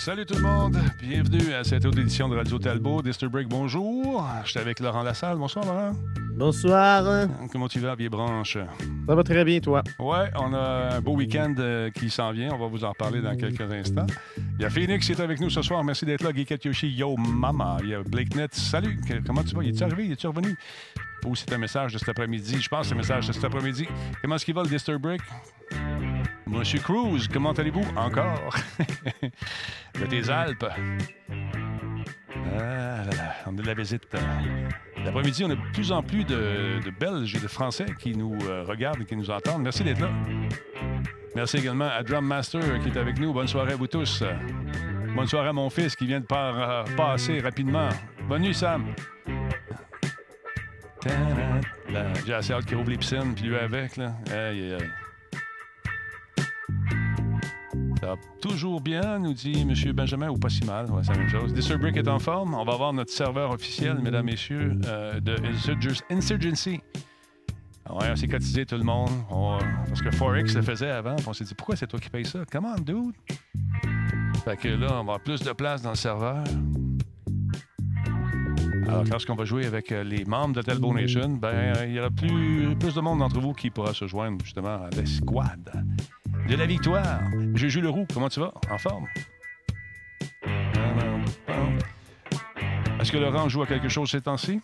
Salut tout le monde, bienvenue à cette autre édition de Radio Talbot. Break, bonjour. Je suis avec Laurent Lassalle. Bonsoir Laurent. Bonsoir. Comment tu vas, vieille branche? Ça va très bien, toi? Ouais, on a un beau week-end euh, qui s'en vient. On va vous en reparler dans quelques instants. Il y a Phoenix qui est avec nous ce soir. Merci d'être là. Guy Yoshi, yo mama. Il y a Blake Net. Salut. Comment tu vas? Il est arrivé? Il est revenu? Ou c'est un message de cet après-midi? Je pense que c'est un message de cet après-midi. Comment est-ce qu'il va, le Break? Monsieur Cruz, comment allez-vous? Encore? de tes Alpes. Ah on a de la visite. L'après-midi, on a de plus en plus de, Belges et de Français qui nous euh, regardent et qui nous entendent. Merci d'être là. Merci également à Drum Master qui est avec nous. Bonne soirée à vous tous. Bonne soirée à mon fils qui vient de euh, passer rapidement. Bonne nuit, Sam. J'ai assez hâte qu'il ouvre les puis lui avec. Toujours bien, nous dit M. Benjamin, ou pas si mal. c'est la même chose. Brick est en forme. On va avoir notre serveur officiel, mesdames, messieurs, euh, de Insurgency. Ouais, on s'est cotisé tout le monde. parce que Forex le faisait avant. On s'est dit, pourquoi c'est toi qui payes ça? Comment, dude? Fait que là, on va avoir plus de place dans le serveur. Alors, lorsqu'on va jouer avec euh, les membres de Telbo Nation, ben, il y aura plus, plus de monde d'entre vous qui pourra se joindre justement à l'escouade de la victoire. Juju Leroux, comment tu vas? En forme? Est-ce que Laurent joue à quelque chose ces temps-ci?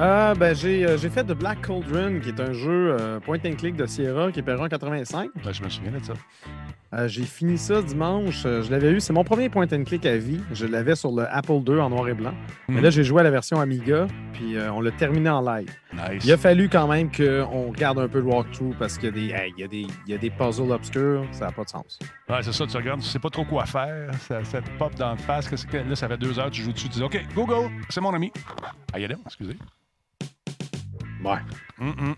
Euh, ben, euh, j'ai, fait The Black Cauldron, qui est un jeu euh, point and click de Sierra qui est paru en 85. Ben, je me souviens de ça. Euh, j'ai fini ça dimanche. Je l'avais eu. C'est mon premier point and click à vie. Je l'avais sur le Apple II en noir et blanc. Mais hmm. là, j'ai joué à la version Amiga, puis on l'a terminé en live. Il a fallu quand même qu'on regarde un peu le walkthrough parce qu'il y, a des, des, y a des puzzles obscurs. Ça n'a pas de sens. Ouais, c'est ça. Tu regardes, tu sais pas trop quoi faire. Ça, ça te pop dans le face. Là, ça fait deux heures, tu joues dessus. Tu dis OK, Google, c'est mon ami. Ah, y a excusez. Ouais.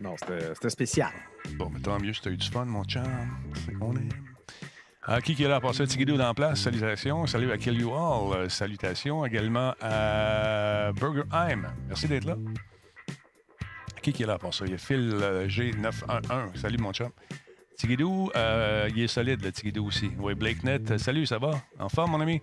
Non, c'était spécial. Bon, mais tant mieux si tu as eu du fun, mon chum. C'est qu'on aime. Ah, qui, qui est là pour ça? Tigidou dans la place? Salutations. Salut à Kill You All. Euh, salutations également à Burgerheim. Merci d'être là. Qui, qui est là pour ça? Il y a Phil euh, G911. Salut, mon chum. Tigidou, euh, il est solide, le Tigidou aussi. Oui, BlakeNet, salut, ça va? En forme, mon ami?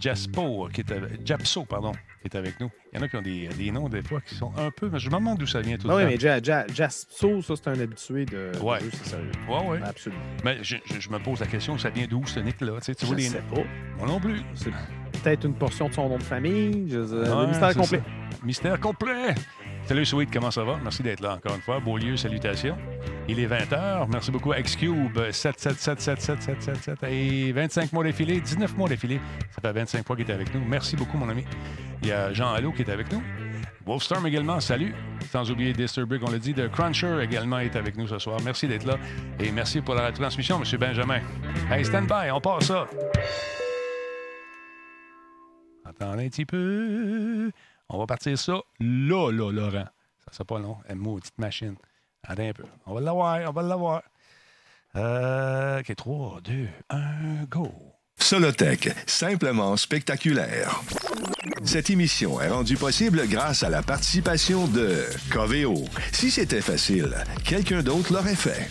Jaspo, qui est Japso, pardon, est avec nous. Il y en a qui ont des, des, noms, des fois, qui sont un peu... Mais je me demande d'où ça vient tout ah Oui, mais Jaspo, ça, c'est un habitué de... Ouais. c'est sérieux. Oui, oui. Absolument. Mais je, je, me pose la question, ça vient d'où, ce Nick-là? Tu, sais, tu je sais pas. Moi non plus. C'est peut-être une portion de son nom de famille. Je... Ouais, mystère complet. Mystère complet! Salut Sweet, comment ça va? Merci d'être là encore une fois. Beaulieu, salutations. Il est 20h. Merci beaucoup à Xcube. 7, 7, 7, 7, 7, 7, 7, 7. Et 25 mois défilés, 19 mois défilés. Ça fait 25 fois qu'il est avec nous. Merci beaucoup, mon ami. Il y a Jean Allo qui est avec nous. Wolfstorm également, salut. Sans oublier Disturbic, on l'a dit. The Cruncher également est avec nous ce soir. Merci d'être là. Et merci pour la transmission, M. Benjamin. Hey, stand by, on passe ça. Attendez un petit peu. On va partir ça là, là, Laurent. Ça sera pas long. Une maudite machine. Attends un peu. On va l'avoir, on va l'avoir. Euh, OK, 3, 2, 1, go. Solotech, simplement spectaculaire. Cette émission est rendue possible grâce à la participation de Coveo. Si c'était facile, quelqu'un d'autre l'aurait fait.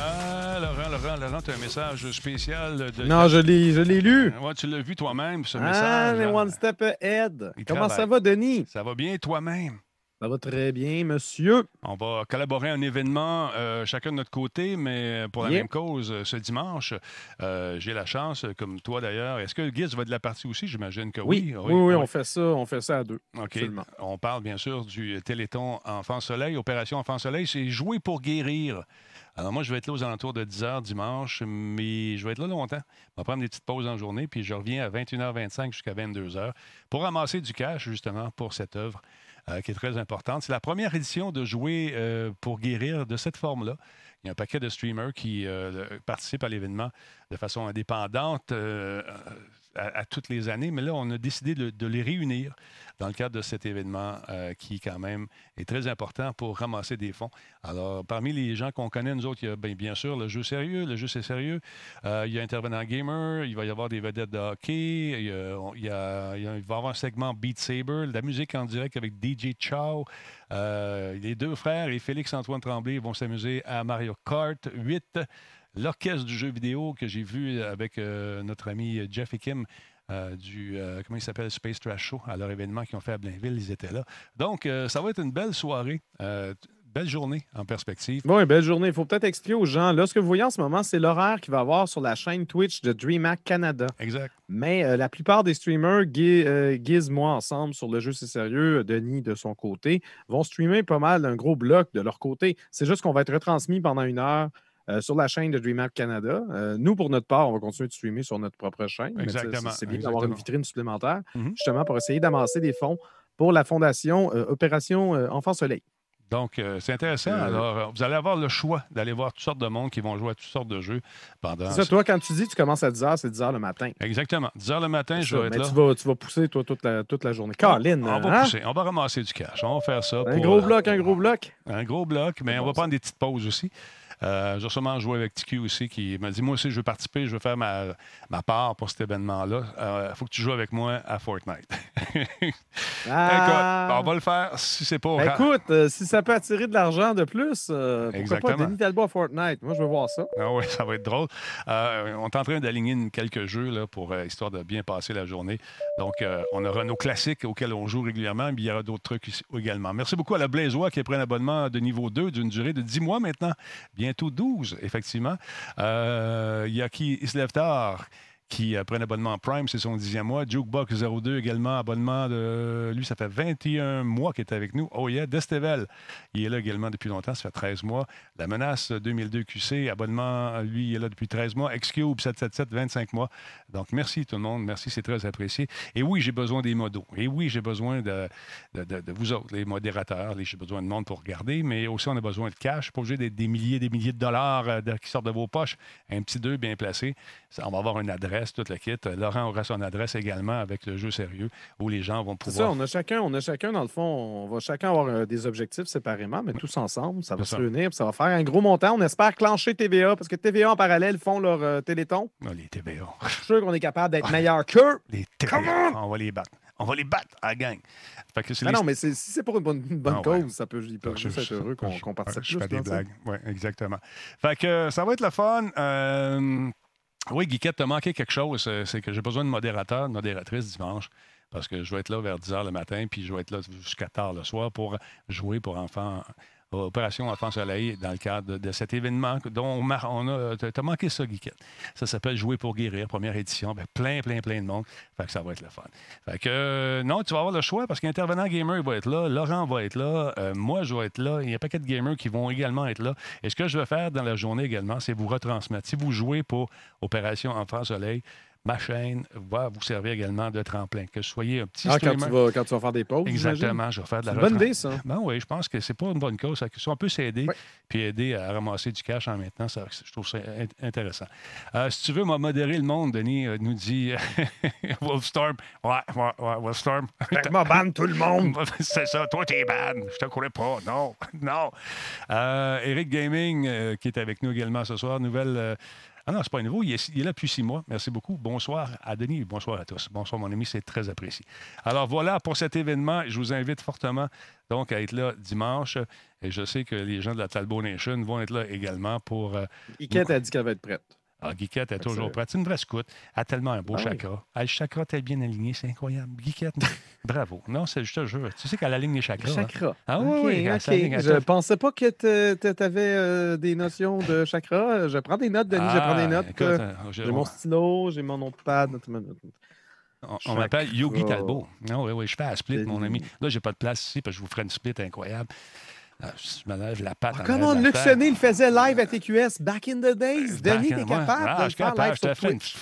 Ah, Laurent, Laurent, Laurent, tu as un message spécial. De... Non, je l'ai, je l'ai lu. Ouais, tu l'as vu toi-même, ce ah, message. Ah, One Step Ahead. Comment ça va, Denis? Ça va bien toi-même. Ça va très bien, monsieur. On va collaborer à un événement euh, chacun de notre côté, mais pour la même cause euh, ce dimanche. Euh, j'ai la chance, comme toi d'ailleurs. Est-ce que Guiz va de la partie aussi? J'imagine que oui. Oui, oui, on fait ça, on fait ça à deux. OK. On parle bien sûr du Téléthon Enfant Soleil, Opération Enfant Soleil. C'est jouer pour guérir. Alors moi, je vais être là aux alentours de 10 h dimanche, mais je vais être là longtemps. On va prendre des petites pauses en journée, puis je reviens à 21h25 jusqu'à 22h pour ramasser du cash, justement, pour cette œuvre qui est très importante. C'est la première édition de Jouer pour guérir de cette forme-là. Il y a un paquet de streamers qui participent à l'événement de façon indépendante à, toutes les années, mais là, on a décidé de, les réunir dans le cadre de cet événement euh, qui, quand même, est très important pour ramasser des fonds. Alors, parmi les gens qu'on connaît, nous autres, il y a bien, bien, sûr le jeu sérieux, le jeu c'est sérieux. Euh, il y a Intervenant Gamer, il va y avoir des vedettes de hockey, il, y a, il, va y avoir un segment Beat Saber, la musique en direct avec DJ Chow. Euh, les deux frères et Félix-Antoine Tremblay vont s'amuser à Mario Kart 8 l'orchestre du jeu vidéo que j'ai vu avec euh, notre ami Jeff et Kim. Euh, du, euh, comment il s'appelle, Space Trash Show, à leur événement qu'ils ont fait à Blainville, ils étaient là. Donc, ça va être une belle soirée belle journée en perspective. Oui, belle journée. Il faut peut-être expliquer aux gens. Là, ce que vous voyez en ce moment, c'est l'horaire qu'il va avoir sur la chaîne Twitch de DreamHack Canada. Exact. Mais la plupart des streamers, Giz, moi, ensemble, sur le jeu C'est sérieux, Denis de son côté, vont streamer pas mal d'un gros bloc de leur côté. C'est juste qu'on va être retransmis pendant une heure euh, sur la chaîne de DreamHack Canada. Euh, nous, pour notre part, on va continuer de streamer sur notre propre chaîne. Exactement. C'est bien d'avoir une vitrine supplémentaire, mm-hmm. justement pour essayer d'amasser des fonds pour la fondation euh, Opération Enfant Soleil. Donc, c'est intéressant. Alors, vous allez avoir le choix d'aller voir toutes sortes de monde qui vont jouer à toutes sortes de jeux pendant. C'est ça, toi, quand tu dis que tu commences à 10 h, c'est 10 h le matin. Exactement. 10 h le matin, je vais être là. Tu vas, tu vas pousser, toi, toute la, toute la journée. Caroline. On, va hein? pousser. On va ramasser du cash. On va faire ça. Un gros bloc, un gros bloc. Un gros bloc, mais on va prendre des petites pauses aussi. Euh, j'ai sûrement joué avec TQ aussi, qui m'a dit Moi aussi, je veux participer, je veux faire ma, ma part pour cet événement-là. Il euh, faut que tu joues avec moi à Fortnite. ah. Écoute, on va le faire si c'est pas. Ben, écoute, euh, si ça peut attirer de l'argent de plus, pourquoi pas Denis Talbot à Fortnite? Moi, je veux voir ça. Ah oui, ça va être drôle. on est en train d'aligner quelques jeux là, pour histoire de bien passer la journée. Donc, on aura nos classiques auxquels on joue régulièrement, mais il y aura d'autres trucs également. Merci beaucoup à la Blaisois qui a pris un abonnement de niveau 2 d'une durée de 10 mois maintenant. Bien bientôt 12, effectivement. Il y a qui qui prend un abonnement Prime, c'est son dixième mois. Jukebox 02 également, abonnement de. Lui, ça fait 21 mois qu'il est avec nous. Oh yeah, Destevel, il est là également depuis longtemps, ça fait 13 mois. La menace 2002 QC, abonnement, lui, il est là depuis 13 mois. Xcube 777, 25 mois. Donc, merci tout le monde, merci, c'est très apprécié. Et oui, j'ai besoin des modos. Et oui, j'ai besoin de, de, vous autres, les modérateurs. J'ai besoin de monde pour regarder, mais aussi, on a besoin de cash. Pas obligé des milliers des milliers de dollars euh, qui sortent de vos poches. Un petit deux bien placé. on va avoir une adresse toute la kit. Laurent aura son adresse également avec le jeu sérieux où les gens vont pouvoir. C'est ça, on a chacun, on a chacun, dans le fond, on va chacun avoir euh, des objectifs séparément, mais tous ensemble, ça va se réunir, ça va faire un gros montant. On espère clencher TVA, parce que TVA en parallèle font leur euh, téléthon. Ah, les TVA. Je suis sûr qu'on est capable d'être meilleur qu'eux. Les TVA. On va les battre. On va les battre à la gang. Non, mais si c'est pour une bonne, bonne ah, cause, ça peut, ils peuvent juste être heureux qu'on participe je, fais des blagues. Oui, exactement. Fait que ça va être le fun. Euh, oui, Guiquette, t'as manqué quelque chose. C'est que j'ai besoin de modérateur, de modératrice dimanche. Parce que je vais être là vers 10 h le matin, puis je vais être là jusqu'à tard le soir pour jouer pour enfants Opération Enfant Soleil dans le cadre de cet événement dont on a. T'as manqué ça, Guiquette. Ça s'appelle Jouer pour guérir, première édition. Ben, plein, plein, plein de monde. Fait que ça va être le fun. Fait que euh, non, tu vas avoir le choix parce qu'Intervenant Gamer va être là, Laurent va être là, euh, moi je vais être là. Il y a un paquet de gamers qui vont également être là. Et ce que je vais faire dans la journée également, c'est vous retransmettre. Si vous jouez pour Opération Enfant Soleil, ma chaîne va vous servir également de tremplin. Que ce soyez un petit ah, quand tu, vas, quand tu vas faire des pauses. Exactement, je vais faire de la une bonne idée, ça. Ben oui, je pense que c'est pas une bonne cause. Si on peut s'aider puis aider à ramasser du cash en maintenant, ça, je trouve ça intéressant. Euh, si tu veux modérer le monde, Denis euh, nous dit Wolfstorm. Ouais, ouais, ouais, Wolfstorm. m'a ban tout le monde. c'est ça, toi, t'es ban. Je te courais pas. Non, non. Euh, Eric Gaming, qui est avec nous également ce soir, nouvelle ah non, c'est pas nouveau. Il est, il est, là depuis six mois. Merci beaucoup. Bonsoir à Denis. Bonsoir à tous. Bonsoir, mon ami. C'est très apprécié. Alors voilà pour cet événement. Je vous invite fortement donc à être là dimanche. Et je sais que les gens de la Talbot Nation vont être là également pour. Euh, Iquette a dit qu'elle va être prête. Ah, Guiquette est toujours prête. C'est une vraie scout. Elle a tellement un beau ah chakra. Elle, le chakra est bien aligné, c'est incroyable. Guiquette, bravo. Non, c'est juste un jeu. Tu sais qu'elle aligne les chakras. Les hein? chakras. Ah oui, oui. Je pensais pas que tu avais euh, des notions de chakra. Je prends des notes, Denis. je prends des ah, notes. Euh, j'ai mon stylo, j'ai mon notepad. On, on m'appelle Yogi Talbot. Non, oui, oui, je fais un split, mon ami. Là, j'ai pas de place ici parce que je vous ferai une split incroyable. Ah, je me lève la patte. Oh, comment Luc Sonné le faisait live à TQS back in the days? Denis, t'es capable ah, de je faire live sur Twitch?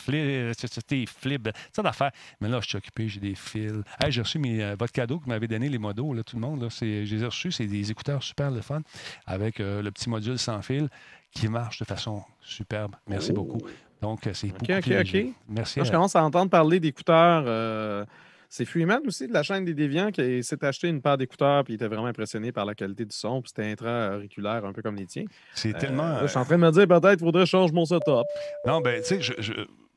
C'était flip, ça d'affaires. Mais là, je suis occupé, j'ai des fils. Hey, j'ai reçu mes, euh, votre cadeau que m'avait donné les modos, là, tout le monde. Là, je les ai reçus. C'est des écouteurs super le fun avec euh, le petit module sans fil qui marche de façon superbe. Merci beaucoup. Donc, c'est beaucoup OK, OK. Merci. je commence à entendre parler d'écouteurs. Euh, c'est Freeman aussi de la chaîne des Déviants qui s'est acheté une paire d'écouteurs puis il était vraiment impressionné par la qualité du son. Puis c'était intra-auriculaire un peu comme les tiens. C'est tellement. je suis en train de me dire peut-être qu'il faudrait changer mon setup. Non, ben, tu sais, je,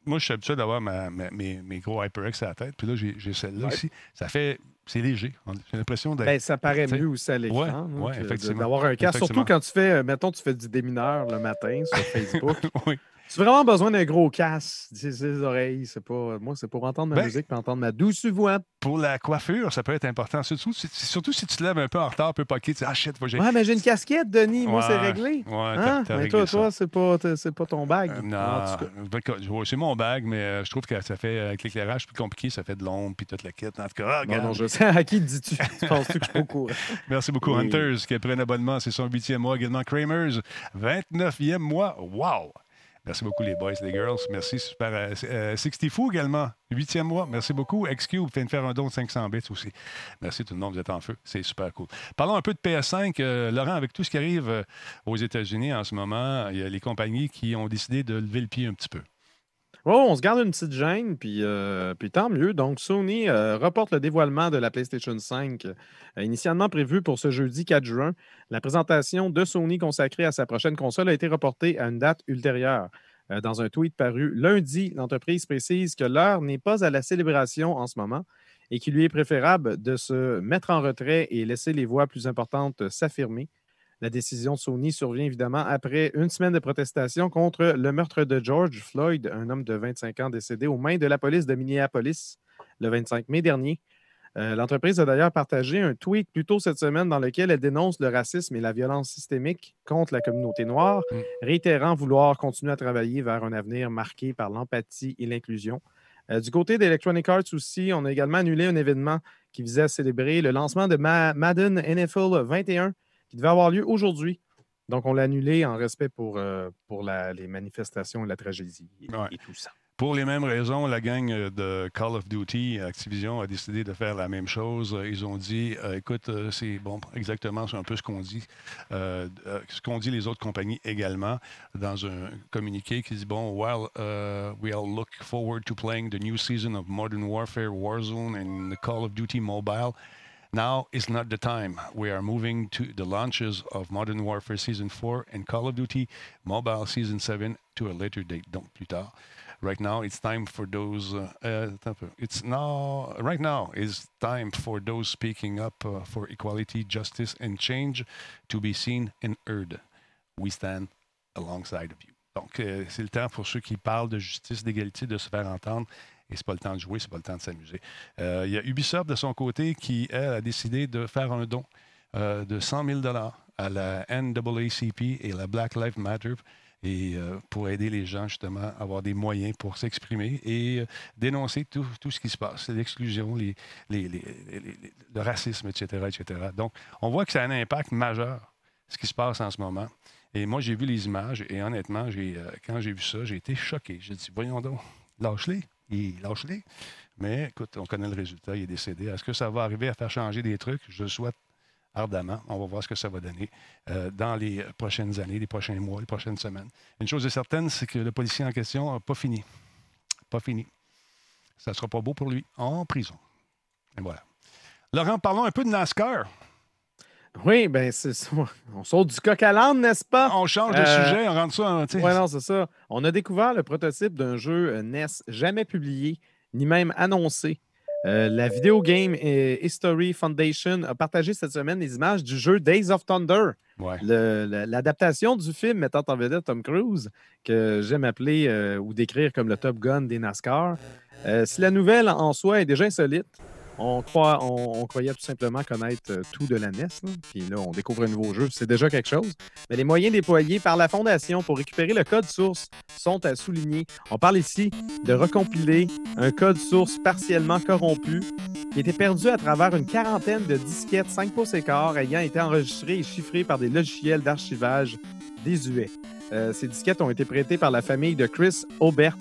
moi, je suis habitué d'avoir mes, mes, gros HyperX à la tête. Puis là, j'ai celle-là aussi. Ça fait c'est léger. J'ai l'impression d'être. Ben, ça paraît mieux aussi à l'écran. Oui, ouais, effectivement. D'avoir un casque. Surtout quand tu fais, mettons, tu fais du démineur le matin sur Facebook. oui. Tu as vraiment besoin d'un gros casque, des oreilles? C'est pas, moi, c'est pour entendre ma ben, musique et entendre ma douce voix. Pour la coiffure, ça peut être important. Surtout, surtout si tu te lèves un peu en retard, un peu poqué, tu dis Ah faut que Ouais, mais j'ai une casquette, Denis. Moi, c'est réglé. Ouais, hein? Mais toi, toi c'est pas, pas ton bag. Euh, non, c'est mon bag, mais euh, je trouve que ça fait, avec l'éclairage plus compliqué, ça fait de l'ombre puis toute la quête. En tout cas, ah, non, je sais. À qui dis-tu? Penses-tu que je suis pas courant? Merci beaucoup, Hunters, qui a pris un abonnement. C'est son huitième mois. Également, Kramers, 29e mois. Wow! Merci beaucoup, les boys, les girls. Merci, super. Euh, euh, Sixty Fou également, huitième mois. Merci beaucoup. XQ, de faire un don de 500 bits aussi. Merci tout le monde, vous êtes en feu. C'est super cool. Parlons un peu de PS5. Euh, Laurent, avec tout ce qui arrive aux États-Unis en ce moment, il y a les compagnies qui ont décidé de lever le pied un petit peu. Oh, on se garde une petite gêne, puis, euh, tant mieux. Donc, Sony euh, reporte le dévoilement de la PlayStation 5, euh, initialement prévu pour ce jeudi 4 juin. La présentation de Sony consacrée à sa prochaine console a été reportée à une date ultérieure. dans un tweet paru lundi, l'entreprise précise que l'heure n'est pas à la célébration en ce moment et qu'il lui est préférable de se mettre en retrait et laisser les voix plus importantes s'affirmer. La décision de Sony survient évidemment après une semaine de protestation contre le meurtre de George Floyd, un homme de 25 ans décédé aux mains de la police de Minneapolis le 25 mai dernier. Euh, l'entreprise a d'ailleurs partagé un tweet plus tôt cette semaine dans lequel elle dénonce le racisme et la violence systémique contre la communauté noire, mm. réitérant vouloir continuer à travailler vers un avenir marqué par l'empathie et l'inclusion. Euh, du côté d'Electronic Arts aussi, on a également annulé un événement qui visait à célébrer le lancement de Madden NFL 21 qui devait avoir lieu aujourd'hui. Donc, on l'a annulé en respect pour, euh, pour les manifestations et la tragédie et, tout ça. Pour les mêmes raisons, la gang de Call of Duty, Activision, a décidé de faire la même chose. Ils ont dit, euh, écoute, euh, c'est bon, exactement, c'est un peu ce qu'on dit, ce qu'ont dit les autres compagnies également dans un communiqué qui dit, bon, while we all look forward to playing the new season of Modern Warfare Warzone and Call of Duty Mobile, Now is not the time. We are moving to the launches of Modern Warfare Season 4 and Call of Duty Mobile Season 7 to a later date, donc plus tard. Right now, it's time for those. Uh, uh, it's now. Right now is time for those speaking up uh, for equality, justice, and change to be seen and heard. We stand alongside of you. Donc, euh, c'est le temps pour ceux qui parlent de justice, d'égalité, de se faire entendre Et c'est pas le temps de jouer, c'est pas le temps de s'amuser. Euh, il y a Ubisoft de son côté qui, elle, a décidé de faire un don euh, de 100 000 à la NAACP et la Black Lives Matter et euh, pour aider les gens justement à avoir des moyens pour s'exprimer et dénoncer tout, ce qui se passe, l'exclusion, les, le racisme, etc., etc. Donc, on voit que ça a un impact majeur, ce qui se passe en ce moment. Et moi, j'ai vu les images et honnêtement, quand j'ai vu ça, j'ai été choqué. J'ai dit, voyons donc, lâche-les il lâche-les. Mais écoute, on connaît le résultat, il est décédé. Est-ce que ça va arriver à faire changer des trucs? Je le souhaite ardemment. On va voir ce que ça va donner euh, dans les prochaines années, les prochains mois, les prochaines semaines. Une chose est certaine, c'est que le policier en question n'a pas fini. Pas fini. Ça ne sera pas beau pour lui en prison. Et voilà. Laurent, parlons un peu de NASCAR. Oui, c'est ça. On saute du coq à l'âne, n'est-ce pas? On change de euh, sujet, on rentre ça. Oui, non, c'est ça. On a découvert le prototype d'un jeu euh, NES jamais publié, ni même annoncé. Euh, la Video Game History Foundation a partagé cette semaine les images du jeu Days of Thunder. L'adaptation du film mettant en vedette Tom Cruise, que j'aime appeler ou décrire comme le Top Gun des NASCAR. si la nouvelle en soi est déjà insolite, on, croyait tout simplement connaître euh, tout de la NES. Puis là, on découvre un nouveau jeu. C'est déjà quelque chose. Mais les moyens déployés par la Fondation pour récupérer le code source sont à souligner. On parle ici de recompiler un code source partiellement corrompu qui était perdu à travers une quarantaine de disquettes 5 pouces et quart ayant été enregistrées et chiffrées par des logiciels d'archivage désuets. Euh, ces disquettes ont été prêtées par la famille de Chris Aubert,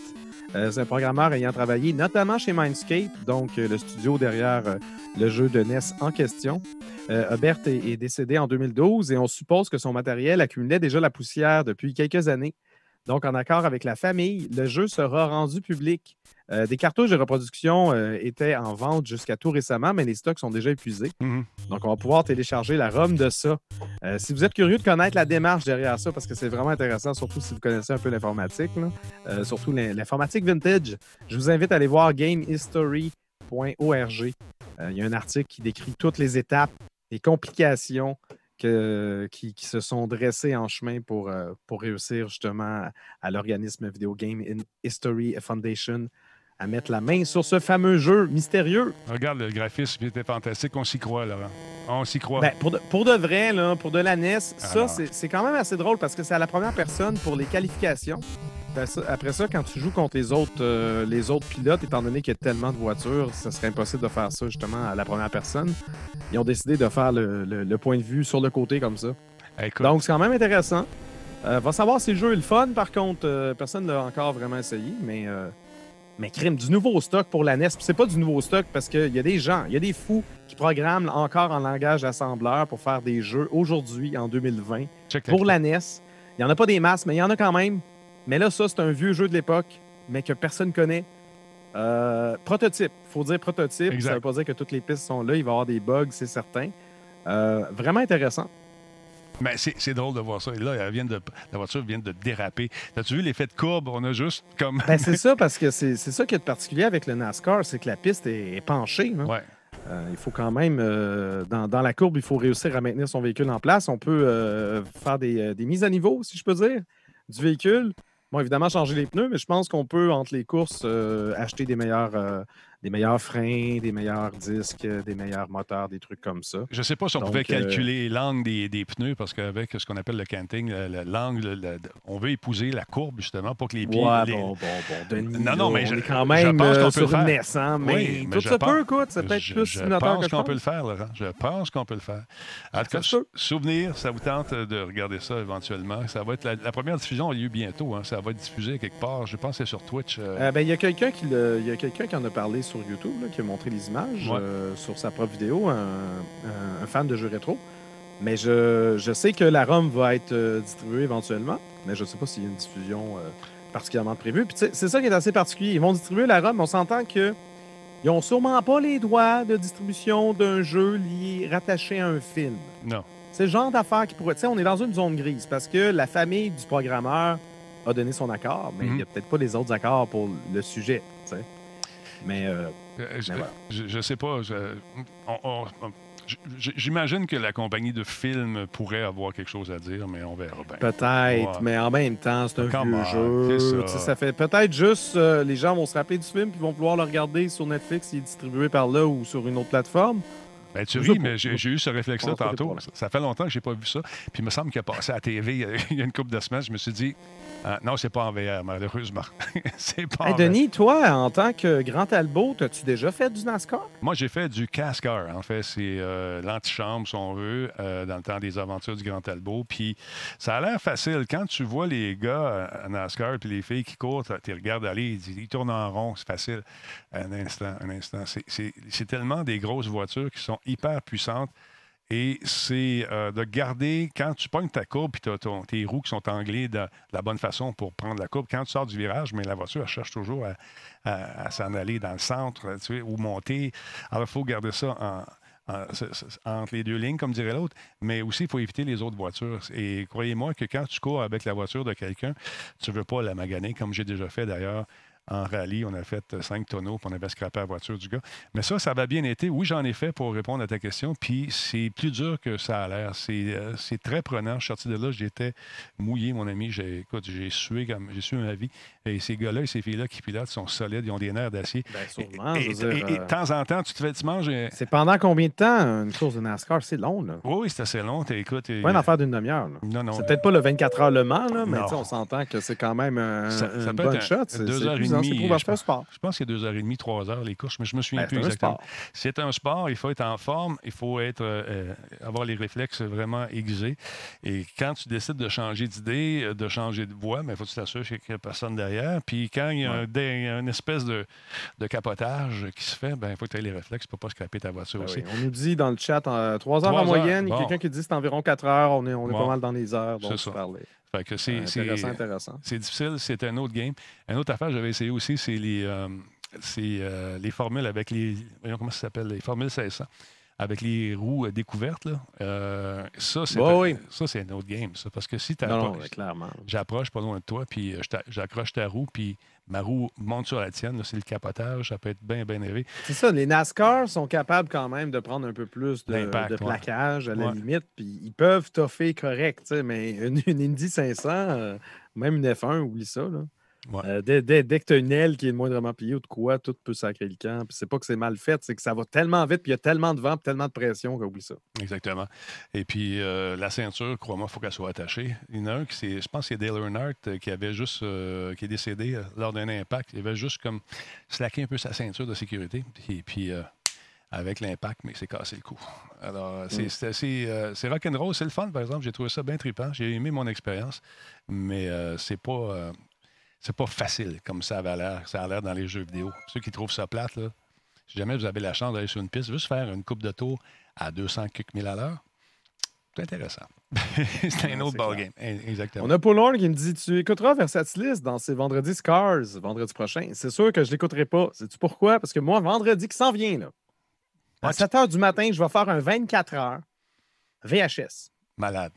euh, c'est un programmeur ayant travaillé notamment chez Mindscape, donc euh, le studio derrière euh, le jeu de NES en question. Hubert est, décédé en 2012 et on suppose que son matériel accumulait déjà la poussière depuis quelques années. Donc, en accord avec la famille, le jeu sera rendu public euh, des cartouches de reproduction euh, étaient en vente jusqu'à tout récemment, mais les stocks sont déjà épuisés. Mhm. Donc, on va pouvoir télécharger la ROM de ça. Euh, si vous êtes curieux de connaître la démarche derrière ça, parce que c'est vraiment intéressant, surtout si vous connaissez un peu l'informatique, surtout l'informatique vintage, je vous invite à aller voir gamehistory.org. Il y a un article qui décrit toutes les étapes et complications qui, se sont dressées en chemin pour, pour réussir justement à l'organisme Video Game History Foundation à mettre la main sur ce fameux jeu mystérieux. Regarde, le graphisme était fantastique. On s'y croit, Laurent. On s'y croit. Ben, pour, de, pour, de, vrai, là, pour de la NES, ça, c'est quand même assez drôle parce que c'est à la première personne pour les qualifications. Après ça, quand tu joues contre les autres, euh, les autres pilotes, étant donné qu'il y a tellement de voitures, ce serait impossible de faire ça justement à la première personne. Ils ont décidé de faire le, point de vue sur le côté comme ça. Donc, c'est quand même intéressant. Euh, va savoir si le jeu est le fun, par contre. Euh, personne ne l'a encore vraiment essayé, mais mais crime, du nouveau stock pour la NES. C'est pas du nouveau stock parce qu'il y a des gens, il y a des fous qui programment encore en langage assembleur pour faire des jeux aujourd'hui, en 2020, pour la NES. Il n'y en a pas des masses, mais il y en a quand même. Mais là, ça, c'est un vieux jeu de l'époque, mais que personne ne connaît. Euh, prototype. Il faut dire prototype. Ça ne veut pas dire que toutes les pistes sont là. Il va y avoir des bugs, c'est certain. Euh, vraiment intéressant. Mais c'est drôle de voir ça. Et là, elle vient de, la voiture vient de déraper. As-tu vu l'effet de courbe? On a juste comme. Ben, c'est ça, parce que c'est ça qui est particulier avec le NASCAR, c'est que la piste est, penchée. Hein. Ouais. Euh, il faut quand même, euh, dans, la courbe, il faut réussir à maintenir son véhicule en place. On peut euh, faire des, des, mises à niveau, si je peux dire, du véhicule. Bon, évidemment, changer les pneus, mais je pense qu'on peut, entre les courses, acheter des meilleurs des meilleurs freins, des meilleurs disques, des meilleurs moteurs, des trucs comme ça. Je ne sais pas si on pouvait euh, calculer l'angle des, pneus, parce qu'avec ce qu'on appelle le canting, l'angle, on veut épouser la courbe, justement, pour que les pieds... Ouais, bon, bon, bon. non, non, mais je, est quand même je pense euh, sur une NES, hein, mais, oui, mais tout ça peut, écoute, c'est peut-être plus Je pense qu'on peut le faire, Laurent. Je pense qu'on peut le faire. En tout cas, souvenir, ça vous tente de regarder ça éventuellement. Ça va être la, première diffusion a lieu bientôt. Hein. Ça va être diffusé quelque part. Je pense que c'est sur Twitch. Euh. Ben, il y a quelqu'un qui, qui en a parlé sur YouTube qui a montré les images euh, sur sa propre vidéo, un, fan de jeux rétro. Mais je, je, sais que la ROM va être euh, distribuée éventuellement, mais je ne sais pas s'il y a une diffusion euh, particulièrement prévue. c'est ça qui est assez particulier. Ils vont distribuer la ROM, on s'entend que ils n'ont sûrement pas les droits de distribution d'un jeu lié, rattaché à un film. Non. C'est le genre d'affaires qui pourrait. Tu sais, on est dans une zone grise parce que la famille du programmeur a donné son accord, mais il n'y a mhm. peut-être pas les autres accords pour le sujet. Mais, euh, euh, je, sais pas. J'imagine que la compagnie de films pourrait avoir quelque chose à dire, mais on verra bien. Peut-être, mais en même temps, c'est un vieux jeu. Ça. fait peut-être juste euh, les gens vont se rappeler du film puis vont vouloir le regarder sur Netflix, il est distribué par là ou sur une autre plateforme. Ben, tu ris, mais j'ai eu ce réflexe-là tantôt. Ça fait longtemps que je n'ai pas vu ça. Puis il me semble qu'il a passé à la TV il y a une couple de semaines. Je me suis dit, ah, non, c'est pas en VR, malheureusement. c'est pas Denis, toi, en tant que grand Talbot, as-tu déjà fait du NASCAR? Moi, j'ai fait du CASCAR. En fait, c'est euh, l'antichambre, si on veut, euh, dans le temps des aventures du grand Talbot. Puis ça a l'air facile. Quand tu vois les gars à NASCAR puis les filles qui courent, tu regardes aller, ils, tournent en rond, c'est facile. Un instant, un instant. C'est tellement des grosses voitures qui sont hyper puissantes. Et c'est euh, de garder, quand tu pognes ta courbe, puis tes roues qui sont anglées de, la bonne façon pour prendre la courbe, quand tu sors du virage, mais la voiture, cherche toujours à, s'en aller dans le centre tu ou monter. Alors, il faut garder ça entre les deux lignes, comme dirait l'autre, mais aussi, il faut éviter les autres voitures. Et croyez-moi que quand tu cours avec la voiture de quelqu'un, tu ne veux pas la maganer, comme j'ai déjà fait d'ailleurs en rallye. On a fait cinq tonneaux, puis on avait scrappé la voiture du gars. Mais ça, ça va bien été. Oui, j'en ai fait pour répondre à ta question. Puis c'est plus dur que ça a l'air. C'est, euh, très prenant. Je suis sorti de là, j'étais mouillé, mon ami. J'ai, écoute, j'ai sué comme j'ai sué ma vie. Et ces gars-là et ces filles-là qui pilotent sont solides, ils ont des nerfs d'acier. Bien, sûrement. Et, de euh, temps en temps, tu te fais tu manges. C'est pendant combien de temps une course de NASCAR? C'est long, là. Oui, c'est assez long. Écoute, pas une affaire d'une demi-heure. Non, non. C'est peut-être pas le 24 heures le Mans, là, mais on s'entend que c'est quand même un, ça, ça bonne shot. C'est deux heures et demie. Je pense, je pense qu'il y a deux heures et demie, trois heures les courses, mais je me souviens ben, plus exactement. C'est un sport. Il faut être en forme. Il faut être euh, euh, avoir les réflexes vraiment aiguisés. Et quand tu décides de changer d'idée, euh, de changer de voie, il ben, faut que tu t'assures qu'il n'y a personne derrière. Puis quand il y a, une espèce de, de, capotage qui se fait, ben, il faut que tu aies les réflexes pour ne pas scraper ta voiture ben aussi. On nous dit dans le chat en, trois heures en moyenne. Il y a quelqu'un qui dit que c'est environ quatre heures. On est, on est pas mal dans les heures. Donc, c'est c'est intéressant, intéressant. C'est difficile, c'est un autre game. Une autre affaire que j'avais essayé aussi, c'est les, euh, euh, les formules avec les. Comment ça s'appelle Les formules 1600 avec les roues euh, découvertes. Là. ça, c'est un, ça, c'est un autre game, ça. Parce que si tu J'approche pas loin de toi, puis j'accroche ta roue, puis ma roue monte sur la tienne, c'est le capotage, ça peut être bien, bien élevé. C'est ça, les NASCAR sont capables quand même de prendre un peu plus de, de plaquage à la limite, puis ils peuvent toffer correct, mais une, Indy 500, euh, même une F1, oublie ça. Là. Euh, dès, que tu as une aile qui est moindrement pliée ou de quoi, tout peut sacrer le camp. Puis c'est pas que c'est mal fait, c'est que ça va tellement vite, puis il y a tellement de vent, tellement de pression oublie ça. Exactement. Et puis euh, la ceinture, crois-moi, il faut qu'elle soit attachée. Il y en a un qui, je pense, c'est Dale Earnhardt euh, qui avait juste, qui est décédé lors d'un impact. Il avait juste comme slacké un peu sa ceinture de sécurité. Et puis avec l'impact, mais c'est cassé le cou. Alors, c'est mm. c'est rock'n'roll, c'est le fun, par exemple. J'ai trouvé ça bien trippant. J'ai aimé mon expérience, mais c'est pas c'est pas facile comme ça avait l'air. Ça a l'air dans les jeux vidéo. Ceux qui trouvent ça plate, là, si jamais vous avez la chance d'aller sur une piste, juste faire une coupe de tour à 200 quelques mille à l'heure, c'est intéressant. c'est un autre ballgame. Exactement. On a Paul qui me dit Tu écouteras Versatilis dans ces vendredis Scars, vendredi prochain. C'est sûr que je ne l'écouterai pas. Sais-tu pourquoi? Parce que moi, vendredi qui s'en vient, là, à 7 h du matin, je vais faire un 24 heures VHS. Malade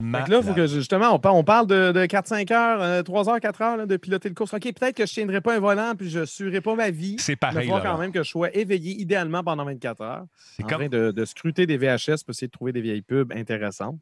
là, faut que justement, on, parle de, 4-5 heures, 3 euh, heures, 4 heures de piloter le course. OK, peut-être que je ne tiendrai pas un volant puis je ne suivrai pas ma vie. C'est pareil. Il faut quand même que je sois éveillé idéalement pendant 24 heures. C'est en train de, scruter des VHS pour essayer de trouver des vieilles pubs intéressantes.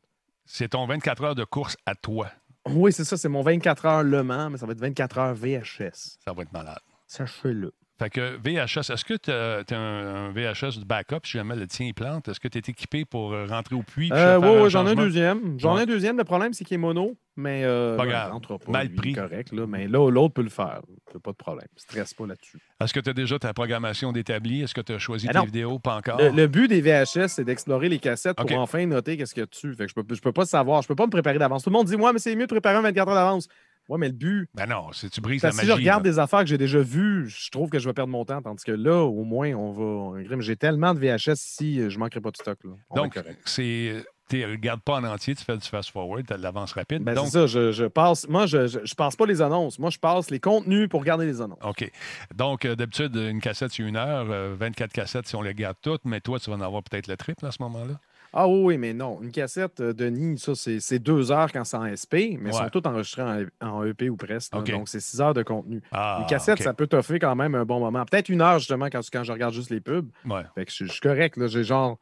C'est ton 24 heures de course à toi. Oui, c'est ça. C'est mon 24 heures Le Mans, mais ça va être 24 heures VHS. Ça va être malade. Sachez-le. Fait que VHS, est-ce que tu as, un, VHS de backup si jamais le tien il plante? Est-ce que tu es équipé pour euh, rentrer au puits? Euh, oui, j'en ai un deuxième. J'en ai un deuxième. Le problème, c'est qu'il est mono, mais euh, pas grave. Mal pris. correct. Là, mais là, l'autre peut le faire. Pas de problème. Stresse pas là-dessus. Est-ce que tu as déjà ta programmation d'établi? Est-ce que tu as choisi ben tes vidéos? Pas encore? Le, but des VHS, c'est d'explorer les cassettes pour enfin noter qu'est-ce a dessus. Fait que je peux, je peux pas savoir. Je peux pas me préparer d'avance. Tout le monde dit, moi, mais c'est mieux de préparer un 24 heures d'avance. Oui, mais le but. Ben non, si tu brises la magie. Si je regarde des affaires que j'ai déjà vues, je trouve que je vais perdre mon temps. Tandis que là, au moins, on va. J'ai tellement de VHS ici, je ne manquerai pas de stock. Là. Donc, c'est. Tu ne regardes pas en entier, tu fais du fast-forward, tu as de l'avance rapide. Ben c'est ça, je, passe. Moi, je, je, passe pas les annonces. Moi, je passe les contenus pour regarder les annonces. OK. Donc, euh, d'habitude, une cassette, c'est une heure, 24 euh, cassettes si on les garde toutes, mais toi, tu vas en avoir peut-être le triple à ce moment-là? Ah oui, mais non. Une cassette, euh, Denis, ça, c'est deux heures quand c'est en SP, mais elles sont toutes enregistrées en, EP ou presque. Donc, c'est six heures de contenu. Ah, une cassette, ça peut t'offrir quand même un bon moment. Peut-être une heure, justement, quand, quand je regarde juste les pubs. Fait que je, suis correct. J'ai genre.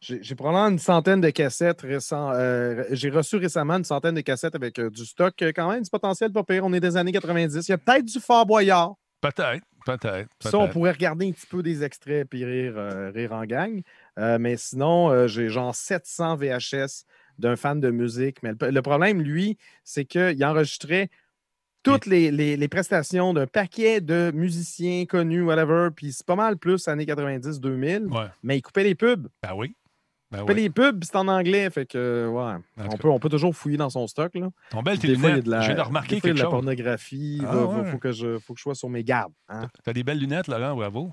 J'ai probablement une centaine de cassettes récents. Euh, j'ai reçu récemment une centaine de cassettes avec euh, du stock quand même, du potentiel pas pire. On est des années 90. Il y a peut-être du Fort Boyard. Peut-être, peut-être. ça, on pourrait regarder un petit peu des extraits et rire, rire en gang. Euh, mais sinon, euh, j'ai genre 700 VHS d'un fan de musique. Mais le, problème, lui, c'est qu'il enregistrait toutes les, prestations d'un paquet de musiciens connus, whatever. Puis c'est pas mal plus années 90-2000. Mais il coupait les pubs. Ben oui. Ben il coupait les pubs, c'est en anglais. Fait que, ouais. On peut, on peut, toujours fouiller dans son stock. Là. Ton bel lunettes. J'ai remarqué quelque de la pornographie. Il ah faut, que je, faut que je sois sur mes gardes. Hein. T'as des belles lunettes, Laurent, bravo.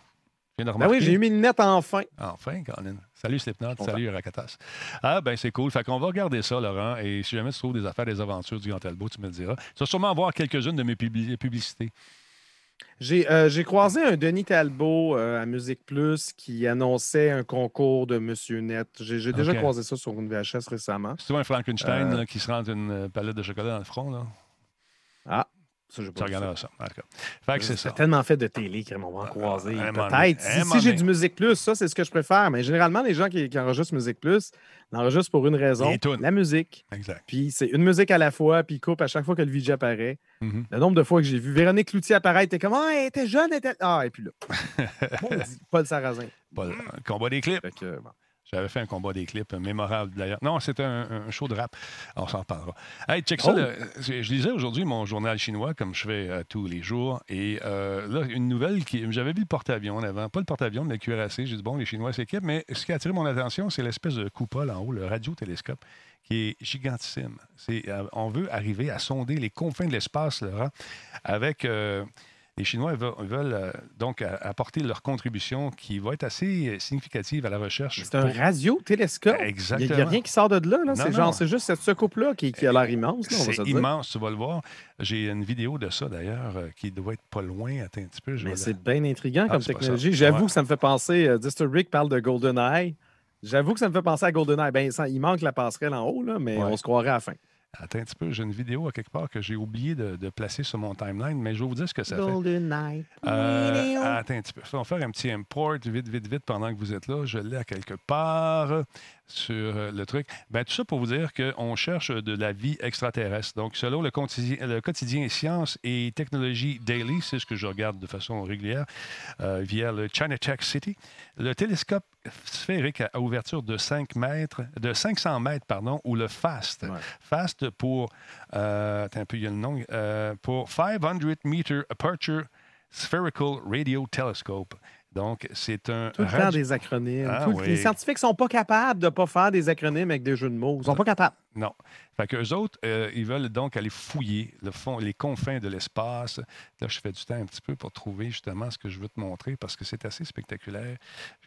Ben oui, j'ai eu mes lunettes enfin. Enfin, Colin. Salut Slipknot, salut Rakatas. Ah, ben c'est cool. Fait qu'on va regarder ça, Laurent. Et si jamais tu trouves des affaires, des aventures du Grand Talbot, tu me le diras. Tu vas sûrement voir quelques-unes de mes publicités. Euh, j'ai croisé un Denis Talbot euh, à Musique Plus qui annonçait un concours de Monsieur Net. J'ai déjà croisé ça sur une VHS récemment. C'est un Frankenstein euh. qui se rentre une palette de chocolat dans le front. Là? Ah, Ça, tu regarderas ça. En cas. Fait que c'est ça. tellement fait de télé qui m'ont croisé. Peut-être. Si, j'ai du Musique Plus, ça, c'est ce que je préfère. Mais généralement, les gens qui, enregistrent Musique Plus l'enregistrent pour une raison la musique. Exact. Puis c'est une musique à la fois, puis ils coupent à chaque fois que le VJ apparaît. Mm-hmm. Le nombre de fois que j'ai vu Véronique Cloutier apparaître, t'es comme Ah, elle était jeune, elle était. Ah, et puis là. Paul Sarrazin. Paul, combat des clips. J'avais fait un combat des clips mémorable d'ailleurs. Non, c'était un, show de rap. On s'en parlera. Hey, check ça. Oh! je, lisais aujourd'hui mon journal chinois, comme je fais euh, tous les jours. Et euh, là, une nouvelle qui. J'avais vu le porte-avions avant. Pas le porte-avions, mais le cuirassé. J'ai dit, bon, les Chinois s'équipent. Mais ce qui a attiré mon attention, c'est l'espèce de coupole en haut, le radiotélescope, qui est gigantissime. Euh, on veut arriver à sonder les confins de l'espace, Laurent, avec les Chinois veulent, euh, donc apporter leur contribution qui va être assez euh, significative à la recherche. C'est un radiotélescope. Exactement. Il n'y a, rien qui sort de là. C'est genre, c'est juste cette secoupe-là qui, a l'air immense. C'est immense, tu vas le voir. J'ai une vidéo de ça d'ailleurs euh, qui doit être pas loin. Attends un petit peu. Mais c'est bien intriguant ah, comme technologie. J'avoue que ça me fait penser. Euh, Rick parle de GoldenEye. J'avoue que ça me fait penser à GoldenEye. Ben, il manque la passerelle en haut, là, mais on se croirait à la fin. Attends un petit peu, j'ai une vidéo à quelque part que j'ai oublié de, placer sur mon timeline, mais je vais vous dire ce que ça fait. Night. Euh, attends un petit peu. On va faire un petit import vite, vite, vite pendant que vous êtes là. Je l'ai à quelque part sur euh, le truc. Ben, tout ça pour vous dire qu'on cherche de la vie extraterrestre. Donc, selon le quotidien, le quotidien Sciences et Technologie Daily, c'est ce que je regarde de façon régulière euh, via le China Tech City, le télescope sphérique à ouverture de 5 mètres, de 500 mètres, pardon, ou le FAST. FAST pour, euh, un peu, il y a le nom, euh, pour 500 Meter Aperture Spherical Radio Telescope. Donc, c'est un. Tout faire des acronymes. Ah les scientifiques ne sont pas capables de ne pas faire des acronymes avec des jeux de mots. Ils ne sont pas capables. Non. Fait qu'eux autres, euh, ils veulent donc aller fouiller le fond, les confins de l'espace. Là, je fais du temps un petit peu pour trouver justement ce que je veux te montrer parce que c'est assez spectaculaire.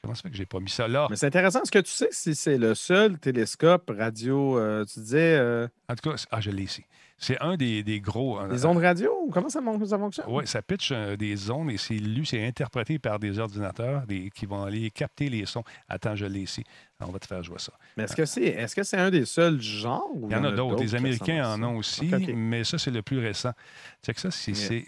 Comment ça fait que j'ai pas mis ça là? Mais c'est intéressant. Est-ce que tu sais si c'est le seul télescope radio, euh, tu disais. Euh, en tout cas, ah, je l'ai ici. C'est un des, des gros. Des ondes radio? Comment ça, fonctionne? Oui, ça pitch des ondes et c'est lu, c'est interprété par des ordinateurs qui vont aller capter les sons. Attends, je l'ai ici. On va te faire jouer ça. Mais est-ce que c'est est -ce c'est un des seuls genres? il y en a d'autres. Les Américains en ont aussi, mais ça, c'est le plus récent. C'est que ça, c'est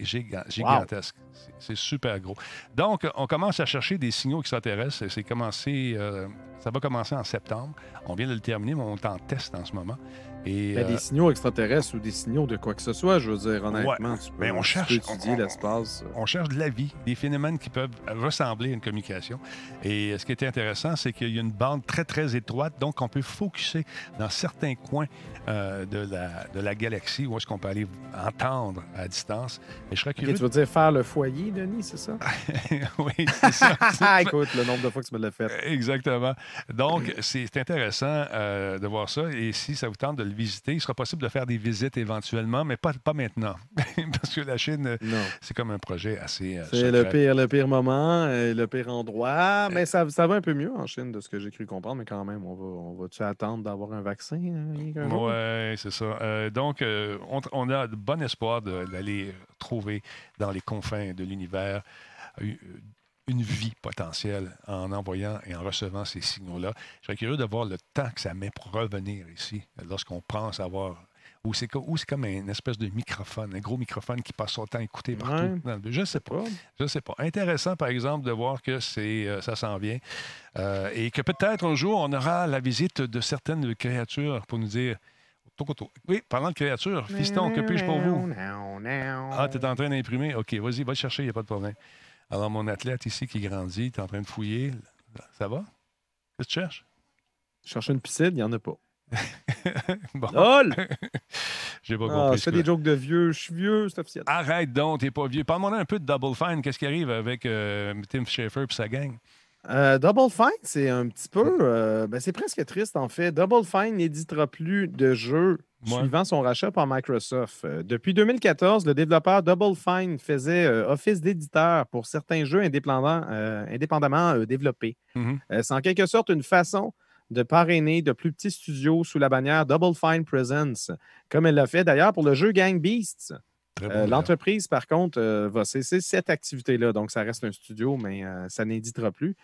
gigantesque. C'est super gros. Donc, on commence à chercher des signaux extraterrestres. C'est commencé, euh, ça va commencer en septembre. On vient de le terminer, mais on est en test en ce moment. Et, ben, Des euh, signaux extraterrestres ou des signaux de quoi que ce soit, je veux dire, honnêtement, tu ben, peux, on cherche, étudier l'espace. On, cherche de la vie, des phénomènes qui peuvent ressembler à une communication. Et ce qui est intéressant, c'est qu'il y a une bande très, très étroite, donc on peut focuser dans certains coins euh, de, la, de la galaxie où est-ce qu'on peut aller entendre à distance. Et je serais curieux... tu veux dire faire le foyer, Denis, c'est ça? oui, c'est ça. Écoute, le nombre de fois que tu me l'as fait. Exactement. Donc, c'est intéressant euh, de voir ça. Et si ça vous tente de le visiter, il sera possible de faire des visites éventuellement, mais pas, pas maintenant. Parce que la Chine, c'est comme un projet assez. Euh, c'est le pire, le pire moment, le pire endroit. Mais ça, ça va un peu mieux en Chine, de ce que j'ai cru comprendre, mais quand même, on va, on va-tu attendre d'avoir un vaccin? Hein, oui, c'est ça. Euh, donc, euh, on, a de bon espoir d'aller trouver dans les confins de l'univers euh, une vie potentielle en envoyant et en recevant ces signaux-là. Je serais curieux de voir le temps que ça met pour revenir ici, lorsqu'on pense avoir ou c'est comme une espèce de microphone, un gros microphone qui passe son temps à écouter partout. Je ne sais pas. Je sais pas. Intéressant, par exemple, de voir que c'est euh, ça s'en vient euh, et que peut-être un jour, on aura la visite de certaines créatures pour nous dire oui, parlant de créatures, fiston, que puis-je pour vous? Ah, tu es en train d'imprimer? OK, vas-y, va chercher, il n'y a pas de problème. Alors, mon athlète ici qui grandit, tu es en train de fouiller. Ça va? Qu'est-ce que tu cherches? Je cherche une piscine, il n'y en a pas. bon. J'ai pas ah, compris. Je fais des jokes de vieux. Je suis vieux, c'est officiel. Arrête donc, t'es pas vieux. Parle-moi un peu de Double Fine. Qu'est-ce qui arrive avec euh, Tim Schafer et sa gang? Euh, Double Fine, c'est un petit peu. Euh, ben, c'est presque triste, en fait. Double Fine n'éditera plus de jeux suivant son rachat par Microsoft. depuis 2014, le développeur Double Fine faisait office d'éditeur pour certains jeux indépendants, indépendamment développés. Mm-hmm. c'est en quelque sorte une façon de parrainer de plus petits studios sous la bannière Double Fine Presence, comme elle l'a fait d'ailleurs pour le jeu Gang Beasts. Euh, l'entreprise, par contre, euh, va cesser cette activité-là. Donc, ça reste un studio, mais euh, ça n'éditera plus.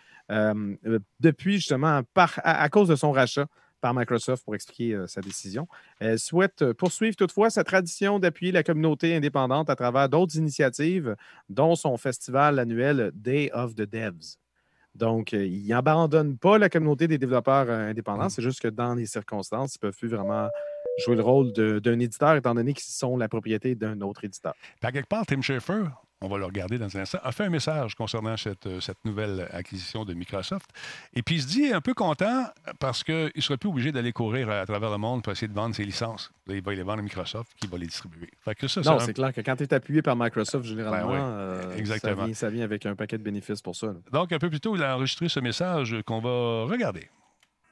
depuis, justement, par, à, cause de son rachat par Microsoft pour expliquer sa décision. Elle souhaite poursuivre toutefois sa tradition d'appuyer la communauté indépendante à travers d'autres initiatives, dont son festival annuel Day of the Devs. Donc, il n'abandonne pas la communauté des développeurs indépendants, mm. c'est juste que dans les circonstances, ils ne peuvent plus vraiment jouer le rôle d'un éditeur, étant donné qu'ils sont la propriété d'un autre éditeur. Par quelque part, Tim Schafer, on va le regarder dans un instant, a fait un message concernant cette, euh, cette nouvelle acquisition de Microsoft. Et puis, il se dit un peu content parce qu'il ne serait plus obligé d'aller courir à, travers le monde pour essayer de vendre ses licences. il va les vendre à Microsoft qui va les distribuer. non, c'est clair que quand tu es appuyé par Microsoft, généralement, ben euh, Exactement. Ça, vient, avec un paquet de bénéfices pour ça. Donc, un peu plus tôt, il a enregistré ce message qu'on va regarder.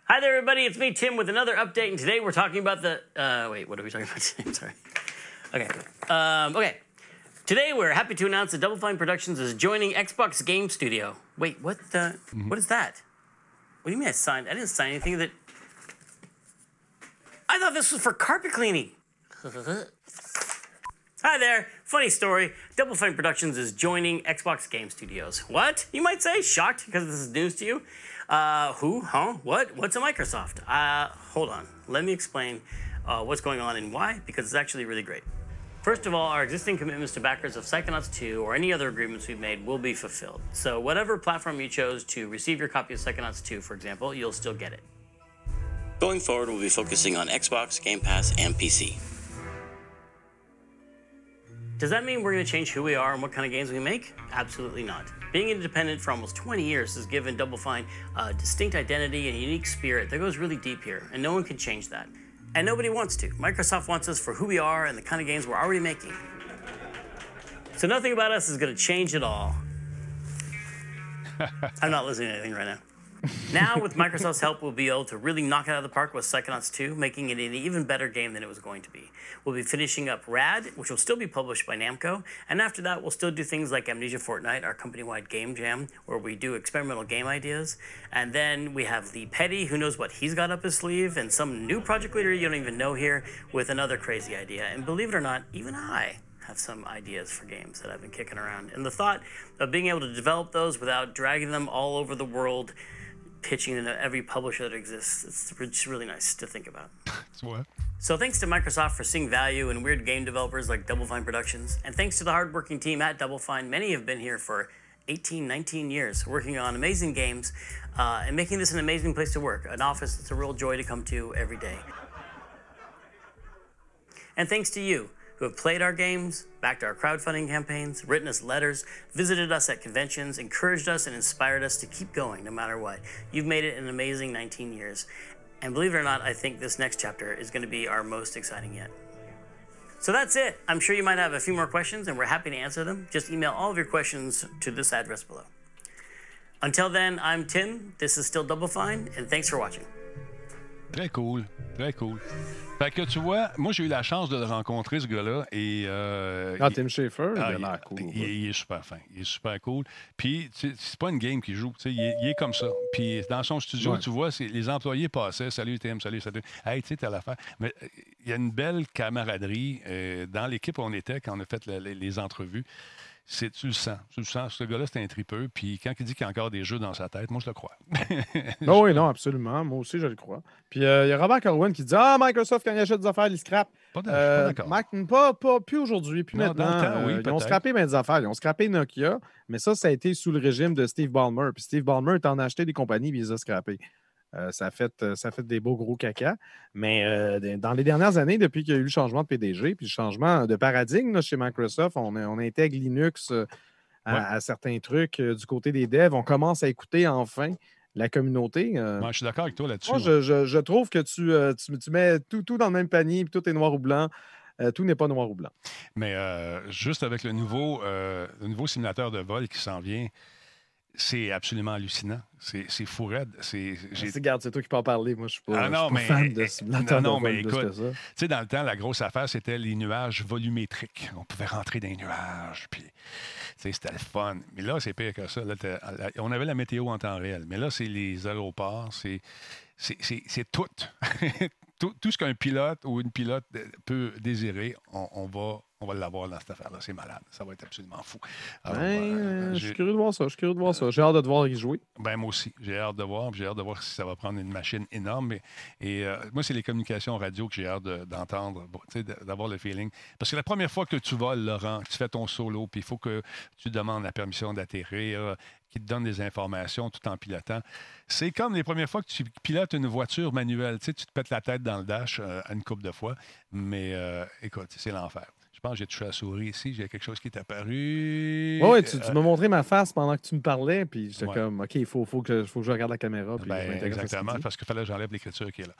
Hi there, everybody. It's me, Tim, with another update. And today we're talking about the. Uh, wait, what are we talking about today? Sorry. Okay. Um, okay. Today, we're happy to announce that Double Fine Productions is joining Xbox Game Studio. Wait, what the? Mm-hmm. What is that? What do you mean I signed? I didn't sign anything that. I thought this was for carpet cleaning. Hi there. Funny story. Double Fine Productions is joining Xbox Game Studios. What? You might say? Shocked because this is news to you? Uh, who? Huh? What? What's a Microsoft? Uh, hold on. Let me explain uh, what's going on and why, because it's actually really great. First of all, our existing commitments to backers of Psychonauts 2 or any other agreements we've made will be fulfilled. So whatever platform you chose to receive your copy of Psychonauts 2, for example, you'll still get it. Going forward, we'll be focusing on Xbox, Game Pass, and PC. Does that mean we're going to change who we are and what kind of games we make? Absolutely not. Being independent for almost 20 years has given Double Fine a distinct identity and a unique spirit that goes really deep here, and no one can change that. And nobody wants to. Microsoft wants us for who we are and the kind of games we're already making. So nothing about us is going to change at all. I'm not listening to anything right now. Now, with Microsoft's help, we'll be able to really knock it out of the park with Psychonauts 2, making it an even better game than it was going to be. We'll be finishing up Rad, which will still be published by Namco, and after that, we'll still do things like Amnesia Fortnite, our company-wide game jam, where we do experimental game ideas. And then we have Lee Petty, who knows what he's got up his sleeve, and some new project leader you don't even know here with another crazy idea. And believe it or not, even I have some ideas for games that I've been kicking around. And the thought of being able to develop those without dragging them all over the world pitching into every publisher that exists. It's really nice to think about. what? So thanks to Microsoft for seeing value in weird game developers like Double Fine Productions, and thanks to the hardworking team at Double Fine, many have been here for 18, 19 years, working on amazing games uh, and making this an amazing place to work, an office that's a real joy to come to every day. And thanks to you, who have played our games, backed our crowdfunding campaigns, written us letters, visited us at conventions, encouraged us, and inspired us to keep going no matter what. You've made it an amazing 19 years. And believe it or not, I think this next chapter is going to be our most exciting yet. So that's it. I'm sure you might have a few more questions, and we're happy to answer them. Just email all of your questions to this address below. Until then, I'm Tim. This is still Double Fine, and thanks for watching. Très cool. Très cool. Fait que tu vois, moi j'ai eu la chance de le rencontrer, ce gars-là. Et, euh, ah, Tim Schafer, il a ah, cool. Il, est super fin. Il est super cool. Puis, c'est pas une game qu'il joue. Il est, il est, comme ça. Puis, dans son studio, tu vois, les employés passaient. Salut, Tim, salut, salut. Hey, tu sais, t'as l'affaire. Mais euh, il y a une belle camaraderie. Euh, dans l'équipe où on était quand on a fait les entrevues, c'est, tu le sens. Tu le sens. Ce gars-là, c'est un tripeux. Puis quand il dit qu'il y a encore des jeux dans sa tête, moi, je le crois. non, oui, non, absolument. Moi aussi, je le crois. Puis euh, il y a Robert Corwin qui dit Ah, Microsoft, quand il achète des affaires, il scrape. Pas, euh, d'accord. pas, pas, plus aujourd'hui, plus maintenant. Euh, ils ont scrappé bien des affaires. Ils ont scrappé Nokia, mais ça, ça a été sous le régime de Steve Ballmer. Puis Steve Ballmer, en a acheté des compagnies, puis il les a scrappés. Euh, ça, a fait, euh, ça fait des beaux gros caca. Mais euh, dans les dernières années, depuis qu'il y a eu le changement de PDG, puis le changement de paradigme chez Microsoft, on, on intègre Linux à, certains trucs du côté des devs. On commence à écouter enfin la communauté. je suis d'accord avec toi là-dessus. Moi, je, trouve que tu, tu, mets tout, tout, dans le même panier, puis tout est noir ou blanc. tout n'est pas noir ou blanc. Mais juste avec le nouveau, le nouveau simulateur de vol qui s'en vient, c'est absolument hallucinant. C'est fou raide. C'est, toi qui peux en parler. Moi, je suis pas, ah non, mais, fan de Non, non, mais écoute, tu sais, dans le temps, la grosse affaire, c'était les nuages volumétriques. On pouvait rentrer dans les nuages, puis c'était le fun. Mais là, c'est pire que ça. on avait la météo en temps réel. Mais là, c'est les aéroports, c'est tout. tout. tout. ce qu'un pilote ou une pilote peut désirer, on, va on va l'avoir dans cette affaire-là. C'est malade. Ça va être absolument fou. Ben, je suis curieux de voir ça. Je suis curieux de voir ça. J'ai hâte de te voir y jouer. Ben, moi aussi. J'ai hâte de voir. J'ai hâte de voir si ça va prendre une machine énorme. Et, moi, c'est les communications radio que j'ai hâte d'entendre, d'avoir le feeling. Parce que la première fois que tu voles, Laurent, tu fais ton solo, puis il faut que tu demandes la permission d'atterrir, qui te donne des informations tout en pilotant. C'est comme les premières fois que tu pilotes une voiture manuelle. Tu, sais, tu te pètes la tête dans le dash euh, une couple de fois, mais euh, écoute, c'est l'enfer. Je pense que j'ai touché la souris ici. J'ai quelque chose qui est apparu. Oui, tu, tu m'as montré ma face pendant que tu me parlais. Puis j'étais comme, OK, il faut, faut, que, faut que je regarde la caméra. Puis ben, exactement, parce qu'il fallait que j'enlève l'écriture qui est là.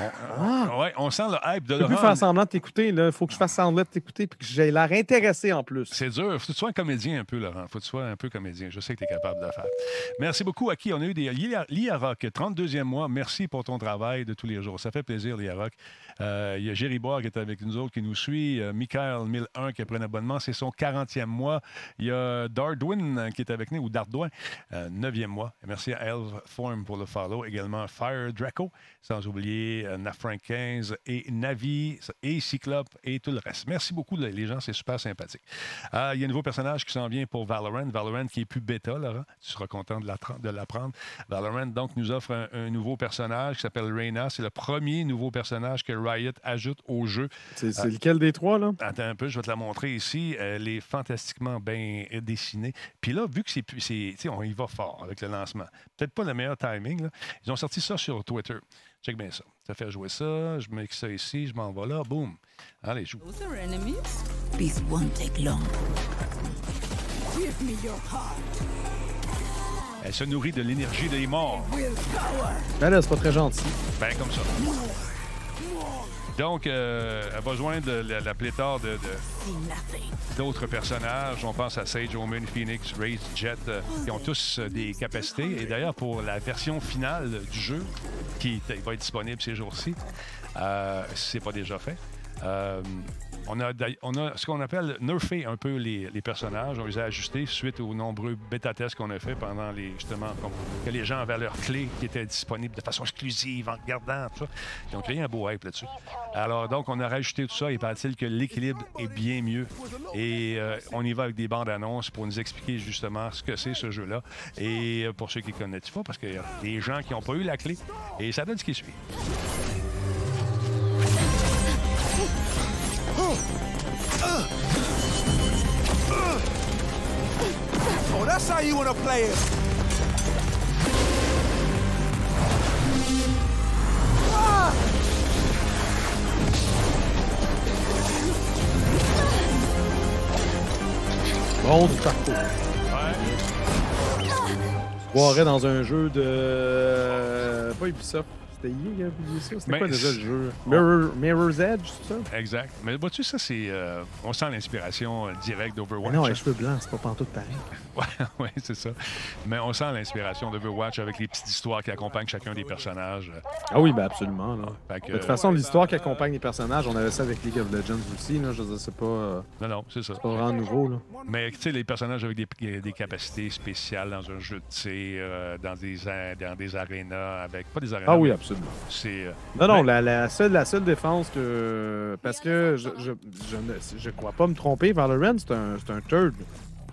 On, ah! ouais, on sent le hype de Laurent. Tu peux faire semblant de t'écouter. Il faut que je fasse semblant de t'écouter puis que j'ai l'air intéressé en plus. C'est dur. faut que tu sois un comédien un peu, Laurent. faut que tu sois un peu comédien. Je sais que tu es capable de le faire. Merci beaucoup à qui on a eu des. Lia Rock, 32e mois. Merci pour ton travail de tous les jours. Ça fait plaisir, Lia Rock. Euh, il y a Jerry Bois qui est avec nous autres, qui nous suit. Euh, Michael 1001 qui a pris abonnement. C'est son 40e mois. Il y a Dardwin euh, qui est avec nous, ou Dardouin, 9e euh, mois. merci à Elf Form pour le follow. Également Fire Draco, sans oublier euh, Nafrank 15 et Navi et Cyclope et tout le reste. Merci beaucoup, les gens, c'est super sympathique. il y a un nouveau personnage qui s'en vient pour Valorant. Valorant qui est plus bêta, Laurent. Tu seras content de l'apprendre. Valorant, donc, nous offre un, nouveau personnage qui s'appelle Reyna. C'est le premier nouveau personnage que Riot ajoute au jeu. C'est lequel des trois, là? Attends un peu, je vais te la montrer ici, elle est fantastiquement bien dessinée. Puis là, vu que c'est, c'est on y va fort avec le lancement. Peut-être pas le meilleur timing. Ils ont sorti ça sur Twitter. Check bien ça. Ça fait jouer ça. Je mets ça ici. Je m'en vais là. Boum. Allez, joue. Elle se nourrit de l'énergie des morts. Ben là, c'est pas très gentil. Ben, comme ça. Donc, euh, elle va joindre la, la pléthore d'autres personnages. On pense à Sage, Omen, Phoenix, Raze, Jet, euh, qui ont tous euh, des capacités. Et d'ailleurs, pour la version finale du jeu, qui va être disponible ces jours-ci, si ce n'est pas déjà fait, on a, ce qu'on appelle nerfé un peu les, personnages. On les a ajustés suite aux nombreux bêta-tests qu'on a fait pendant les, justement, que les gens avaient leurs clés qui étaient disponibles de façon exclusive en regardant tout ça. Ils ont créé un beau hype là-dessus. Alors, donc, on a rajouté tout ça. Il paraît-il que l'équilibre est bien mieux. Et euh, on y va avec des bandes annonces pour nous expliquer justement ce que c'est ce jeu-là. Et euh, pour ceux qui ne connaissent pas, parce qu'il y a des gens qui n'ont pas eu la clé. Et ça donne ce qui suit. How you want to play it. Bon du parcours. Ouais. Je dans un jeu de. Pas Ubisoft. C'était hier ça. C'était quoi déjà le jeu? Mirror's Edge, c'est ça? Exact. Mais vois-tu, ça, c'est. Euh, on sent l'inspiration euh, directe d'Overwatch. Non, les cheveux blancs, c'est pas pantoute pareil. ouais, ouais c'est ça. Mais on sent l'inspiration d'Overwatch avec les petites histoires qui accompagnent chacun des personnages. Ah oui, ben absolument. Là. de toute façon, l'histoire qui accompagne les personnages, on avait ça avec League of Legends aussi. Là. Je c'est pas. Euh, non, non, c'est ça. C'est pas vraiment nouveau. Là. Mais tu sais, les personnages avec des, des, capacités spéciales dans un jeu de tir, dans des, dans des arénas, avec. Pas des arénas. Ah oui, absolument. C'est non, non, la, seule, la seule défense que. Parce que je, je, je, ne crois pas me tromper, Valorant, c'est un, un third.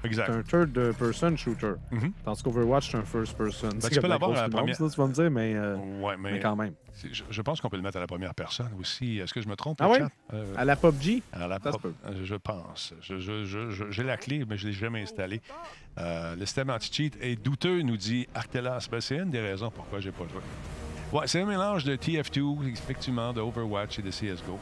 Exact. C'est un third-person shooter. Mm-hmm. Tandis qu'Overwatch, c'est un first-person. Ben, tu peux l'avoir à la première. tu vas me dire, mais, euh, mais, quand même. Je, pense qu'on peut le mettre à la première personne aussi. Est-ce que je me trompe? Ah oui? Euh, à la PUBG? À la PUBG, je pense. J'ai la clé, mais je ne l'ai jamais installée. Euh, le système anti-cheat est douteux, nous dit Artelas. Ben, c'est une des raisons pourquoi je n'ai pas joué. Ouais, c'est un mélange de TF2, effectivement, de Overwatch et de CSGO.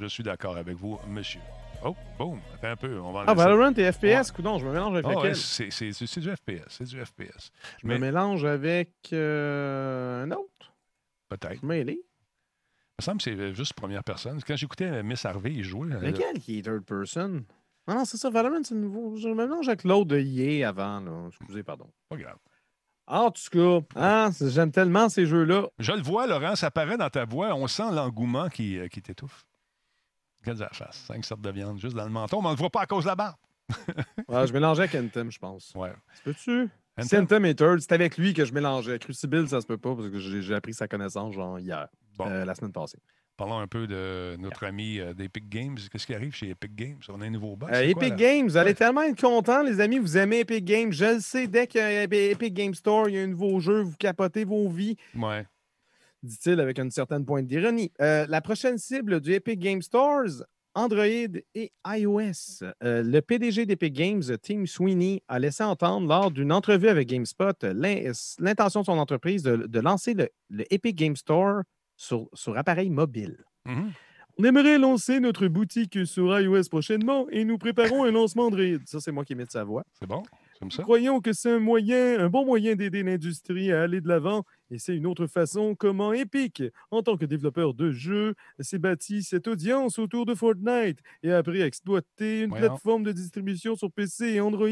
Je, suis d'accord avec vous, monsieur. Oh, boum, attends un peu. On va ah, Valorant et FPS, ouais. non, je me mélange avec oh, c'est, du FPS, c'est du FPS. Je me mélange avec euh, un autre. Peut-être. Mêlé. Il me semble que c'est juste première personne. Quand j'écoutais Miss Harvey, il jouait. Euh, Lequel qui est third person? Non, non, c'est ça, Valorant, c'est nouveau. Je me mélange avec l'autre de EA avant, là. Excusez, pardon. Pas grave. En tout cas, hein, j'aime tellement ces jeux-là. Je le vois, Laurent, ça paraît dans ta voix. On sent l'engouement qui, euh, qui t'étouffe. La face? Cinq sortes de viande juste dans le menton, mais on ne le voit pas à cause de la barbe. ouais, je mélangeais avec Anthem, je pense. Ouais. Peux-tu? Anthem? Et Third, c'est avec lui que je mélangeais. Crucible, ça se peut pas parce que j'ai appris sa connaissance genre hier, euh, la semaine passée. Parlons un peu de notre ami d'Epic Games. Qu'est-ce qui arrive chez Epic Games? On a un nouveau boss. Epic Games, vous allez tellement être content, les amis. Vous aimez Epic Games. Je le sais, dès qu'il y a Epic Games Store, il y a un nouveau jeu, vous capotez vos vies. Ouais dit-il avec une certaine pointe d'ironie. la prochaine cible du Epic Games Stores, Android et iOS. Euh, le PDG d'Epic Games, Tim Sweeney, a laissé entendre lors d'une entrevue avec GameSpot l'intention de son entreprise de, lancer le, Epic Games Store sur, appareil mobile. Mm-hmm. On aimerait lancer notre boutique sur iOS prochainement et nous préparons un lancement Android. Ça, c'est moi qui mets de sa voix. C'est bon. Nous croyons que c'est un moyen, un bon moyen d'aider l'industrie à aller de l'avant et c'est une autre façon comment Epic, en tant que développeur de jeux, s'est bâti cette audience autour de Fortnite et a appris à exploiter une plateforme de distribution sur PC et Android?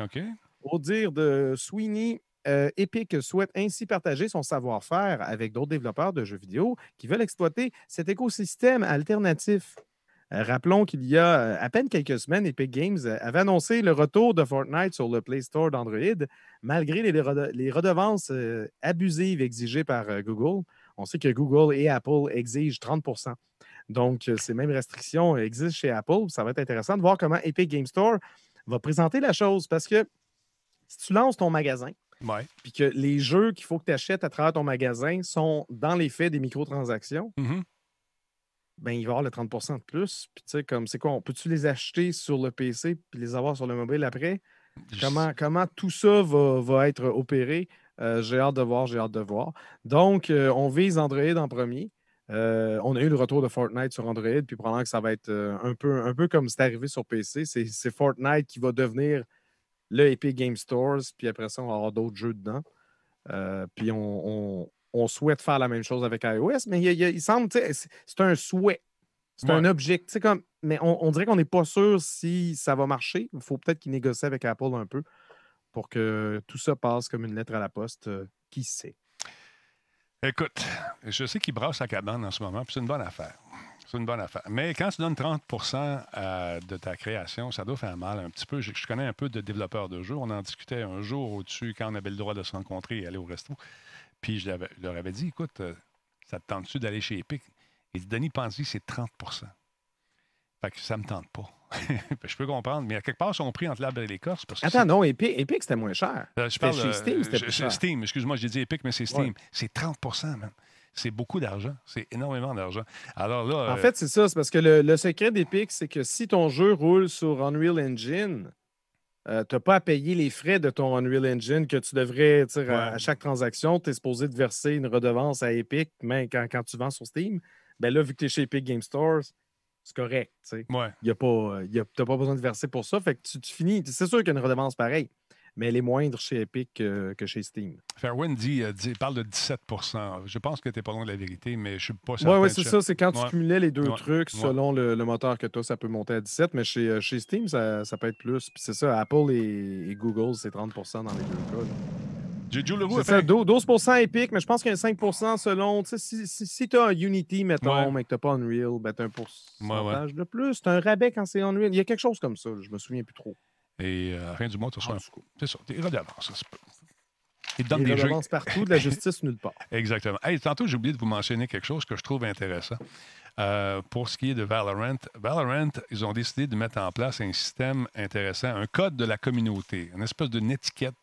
OK. Au dire de Sweeney, euh, Epic souhaite ainsi partager son savoir-faire avec d'autres développeurs de jeux vidéo qui veulent exploiter cet écosystème alternatif. Euh, rappelons qu'il y a euh, à peine quelques semaines, Epic Games euh, avait annoncé le retour de Fortnite sur le Play Store d'Android, malgré les, redevances abusives exigées par Google. On sait que Google et Apple exigent 30% Donc, ces mêmes restrictions existent chez Apple. Ça va être intéressant de voir comment Epic Games Store va présenter la chose parce que si tu lances ton magasin, puis que les jeux qu'il faut que tu achètes à travers ton magasin sont dans les faits des microtransactions, mm-hmm ben, il va y avoir le 30% de plus. Puis, tu sais, comme, c'est quoi? Peux-tu les acheter sur le PC puis les avoir sur le mobile après? Comment, comment tout ça va, être opéré? Euh, j'ai hâte de voir, j'ai hâte de voir. Donc, euh, on vise Android en premier. Euh, on a eu le retour de Fortnite sur Android, puis probablement que ça va être un, peu, un peu comme c'est arrivé sur PC. C'est Fortnite qui va devenir le Epic Game Stores, puis après ça, on va avoir d'autres jeux dedans. puis on, on souhaite faire la même chose avec iOS, mais il, semble, c'est un souhait. C'est un objectif. Comme, mais on, dirait qu'on n'est pas sûr si ça va marcher. Il faut peut-être qu'ils négocient avec Apple un peu pour que tout ça passe comme une lettre à la poste. Euh, qui sait? Écoute, je sais qu'ils brassent la cabane en ce moment, puis c'est une bonne affaire. C'est une bonne affaire. Mais quand tu donnes 30% euh, de ta création, ça doit faire mal un petit peu. Je, connais un peu de développeurs de jeux. On en discutait un jour au-dessus quand on avait le droit de se rencontrer et aller au resto. Puis je, leur avais dit, écoute, euh, ça te tente-tu d'aller chez Epic? Dit, Denis Panzi, c'est 30% Fait que ça me tente pas. je peux comprendre, mais à quelque part, ils sont pris entre l'arbre et l'écorce. Attends, non, Epic, Epic c'était moins cher. Euh, je parle, chez Steam, c'était plus cher. Steam, excuse-moi, j'ai dit Epic, mais c'est Steam. C'est 30% man. C'est beaucoup d'argent. C'est énormément d'argent. Alors là. En fait, c'est ça. C'est parce que le, le secret d'Epic, c'est que si ton jeu roule sur Unreal Engine, euh, tu n'as pas à payer les frais de ton Unreal Engine que tu devrais, à, chaque transaction, tu es supposé de verser une redevance à Epic, mais quand, quand tu vends sur Steam, ben là, vu que tu es chez Epic Game Stores, c'est correct. Tu n'as pas, pas besoin de verser pour ça. Fait que tu, tu finis. C'est sûr qu'il y a une redevance pareille mais elle est moindre chez Epic que, chez Steam. Fairwind dit, euh, dit, parle de 17% Je pense que tu n'es pas loin de la vérité, mais je ne suis pas certain. Oui, ouais, c'est ça. C'est quand tu cumulais les deux trucs, selon le, moteur que tu as, ça peut monter à 17, mais chez, euh, chez Steam, ça, ça, peut être plus. Puis c'est ça, Apple et, Google, c'est 30% dans les deux cas. C'est ça, 12% Epic, mais je pense qu'il y a 5% selon. Si, si, si tu as un Unity, mettons, mais que tu n'as pas Unreal, ben tu as un pourcentage de plus. Tu as un rabais quand c'est Unreal. Il y a quelque chose comme ça, je me souviens plus trop. Et euh, rien du mois, tu reçois un coup. C'est ça, des redevances. Il donne des redevances partout, de la justice nulle part. Exactement. Hey, tantôt, j'ai oublié de vous mentionner quelque chose que je trouve intéressant. Euh, pour ce qui est de Valorant, Valorant, ils ont décidé de mettre en place un système intéressant, un code de la communauté, une espèce d'une étiquette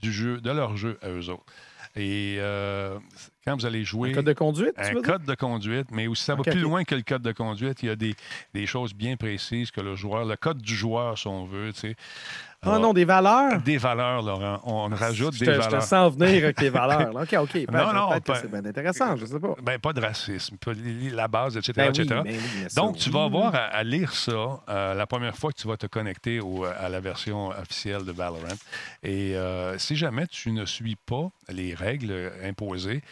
du jeu, de leur jeu à eux autres. Et euh, quand vous allez jouer. Un code de conduite? Un code de conduite, mais aussi ça va plus loin que le code de conduite. Il y a des, des, choses bien précises que le joueur, le code du joueur, si on veut, tu sais. Ah non, des valeurs? Des valeurs, Laurent. On rajoute des valeurs. Je te sens venir avec tes valeurs. OK, OK. non, non, c'est bien intéressant, je sais pas. Ben, pas de racisme, la base, etc. Ben etc. Ben Donc, tu vas avoir à, lire ça euh, la première fois que tu vas te connecter au, à la version officielle de Valorant. Et euh, si jamais tu ne suis pas les règles imposées,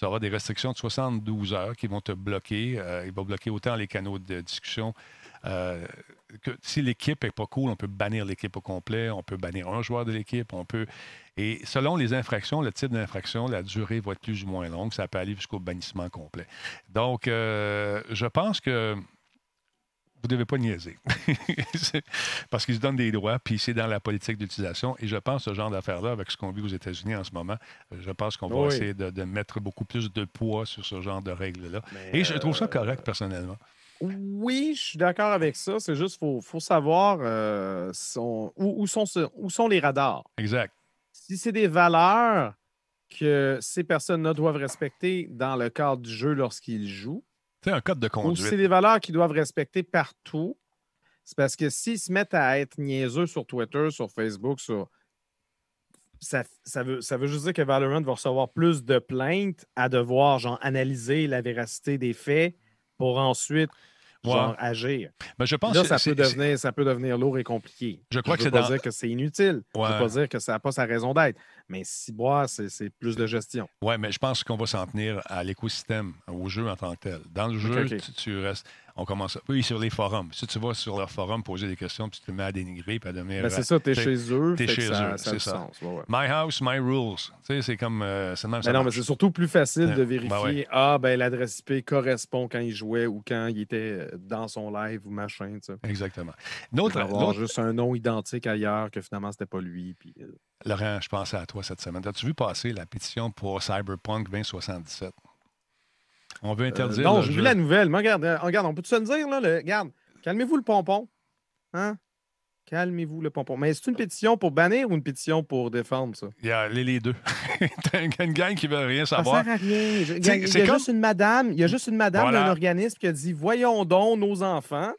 tu auras des restrictions de 72 heures qui vont te bloquer. Euh, ils vont bloquer autant les canaux de discussion euh, que si l'équipe n'est pas cool, on peut bannir l'équipe au complet, on peut bannir un joueur de l'équipe, on peut. Et selon les infractions, le type d'infraction, la durée va être plus ou moins longue. Ça peut aller jusqu'au bannissement complet. Donc, euh, je pense que vous ne devez pas niaiser. Parce qu'ils se donnent des droits, puis c'est dans la politique d'utilisation. Et je pense ce genre d'affaires-là, avec ce qu'on vit aux États-Unis en ce moment, euh, je pense qu'on va essayer de, mettre beaucoup plus de poids sur ce genre de règles-là. Et je trouve ça correct, personnellement. Oui, je suis d'accord avec ça. C'est juste qu'il faut, savoir euh, où, sont, où sont les radars. Exact. Si c'est des valeurs que ces personnes-là doivent respecter dans le cadre du jeu lorsqu'ils jouent, c'est un code de conduite. C'est des valeurs qu'ils doivent respecter partout. C'est parce que s'ils se mettent à être niaiseux sur Twitter, sur Facebook. Ça, veut, juste dire que Valorant va recevoir plus de plaintes à devoir analyser la véracité des faits pour ensuite genre, agir. Mais je pense là, ça, peut devenir, ça peut devenir lourd et compliqué. Je crois que c'est pas dire que c'est inutile. Je ne veux pas dire que ça n'a pas sa raison d'être. Mais si boire, c'est plus de gestion. Oui, mais je pense qu'on va s'en tenir à l'écosystème, au jeu en tant que tel. Dans le jeu, tu, restes. On commence. Oui, sur les forums. Si tu vas sur leur forum poser des questions, puis tu te mets à dénigrer, puis à devenir. Ben, c'est ça, tu es chez eux. Tu es chez eux, c'est ça. My house, my rules. Tu sais, c'est comme. Euh, même, mais non, mais c'est surtout plus facile de vérifier. Ah, ben l'adresse IP correspond quand il jouait ou quand il était euh, dans son live ou machin. Exactement. D'autres. Avoir juste un nom identique ailleurs que finalement, c'était pas lui. Puis, euh, Laurent, je pensais à toi cette semaine. As-tu vu passer la pétition pour Cyberpunk 2077? On veut interdire. Euh, non, j'ai vu la nouvelle. Mais regarde, euh, regarde on peut se le dire, là? Le, regarde, calmez-vous le pompon. Hein? Calmez-vous le pompon. Mais c'est une pétition pour bannir ou une pétition pour défendre ça? Il y a les, deux. T'as une gang qui veut rien savoir. Ça sert à rien. Il y a, juste une madame, il y a juste une madame d'un organisme qui a dit Voyons donc nos enfants.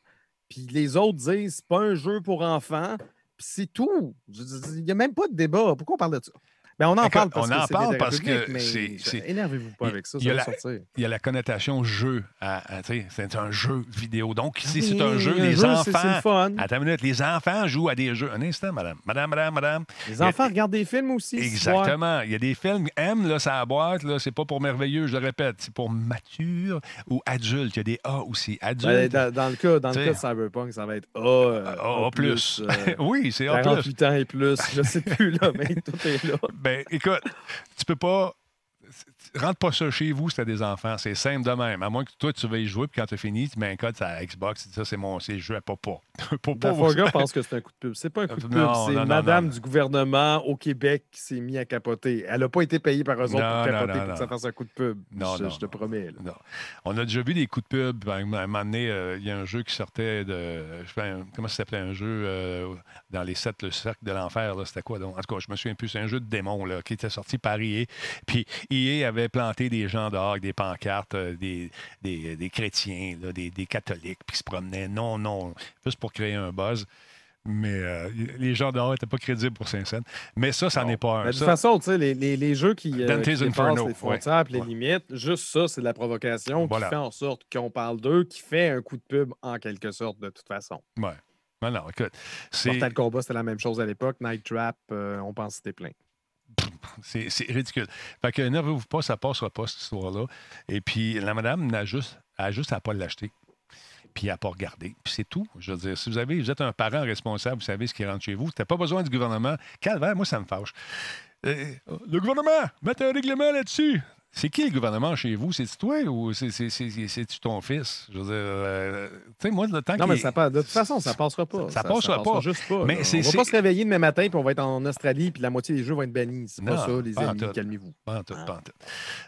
Puis les autres disent C'est pas un jeu pour enfants c'est tout. Il n'y a même pas de débat. Pourquoi on parle de ça? Ben, on en parle parce on en parle parce que c'est. Énervez-vous pas avec ça, ça il va sortir. Il y a la connotation jeu. c'est un jeu vidéo. Donc, si c'est un jeu, les enfants. C'est fun. Attends une minute, les enfants jouent à des jeux. Un instant, madame. Madame, madame, madame. Les enfants regardent des films aussi. Exactement. Il y a des films. M, là, ça boîte, là, c'est pas pour merveilleux, je le répète. C'est pour mature ou adulte. Il y a des A aussi. Adulte. Ben, dans, le cas, dans le cas de Cyberpunk, ça va être A. Euh, A, plus. Euh, oui, c'est A. 48 ans et plus. Je sais plus, là, mais tout est là. Ben, écoute, tu peux pas rentre pas ça chez vous si des enfants. C'est simple de même. À moins que toi, tu veuilles jouer, puis quand tu as fini, tu mets un code à Xbox, ça, c'est mon c'est jeu à papa. gars pense que c'est un coup de pub. C'est pas un coup de pub, c'est madame du gouvernement au Québec qui s'est mis à capoter. Elle n'a pas été payée par eux autres pour capoter pour que ça fasse un coup de pub. Non, je, te promets. On a déjà vu des coups de pub. À un moment donné, euh, il y a un jeu qui sortait de. comment ça s'appelait un jeu euh, dans les sept, le cercle de l'enfer? C'était quoi donc? En tout cas, je me souviens plus. C'est un jeu de démons là, qui était sorti par EA. Puis EA avait planté des gens dehors avec des pancartes, euh, des, des, chrétiens, des, catholiques, puis se promenaient. Non, non, juste pour créer un buzz. Mais euh, les gens dehors n'étaient pas crédibles pour Saint-Saëns. Mais ça, ça n'est pas un. de toute façon, tu sais, les, les, jeux qui, euh, qui dépassent les frontières et les limites, juste ça, c'est de la provocation qui fait en sorte qu'on parle d'eux, qui fait un coup de pub en quelque sorte, de toute façon. Ouais. Non, non, écoute. Mortal Kombat, c'était la même chose à l'époque. Night Trap, on pense que c'était plein. C'est ridicule. Fait que nervez-vous pas, ça passera pas, cette histoire-là. Et puis, la madame n'a juste, a juste à pas l'acheter. Puis à pas regarder. Puis c'est tout. Je veux dire, si vous, avez, vous êtes un parent responsable, vous savez ce qui rentre chez vous, tu pas besoin du gouvernement. Calvaire, moi, ça me fâche. Euh, le gouvernement, mettez un règlement là-dessus. C'est qui le gouvernement chez vous? C'est-tu toi ou c'est-tu ton fils? Je veux dire, euh, tu sais, moi, le temps Non, mais ça de toute façon, ça passera pas. Ça, passera, pas. juste pas. Mais on va pas se réveiller demain matin puis on va être en Australie puis la moitié des jeux vont être bannis. C'est pas ça, les amis, calmez-vous. Pas tout, pas tout.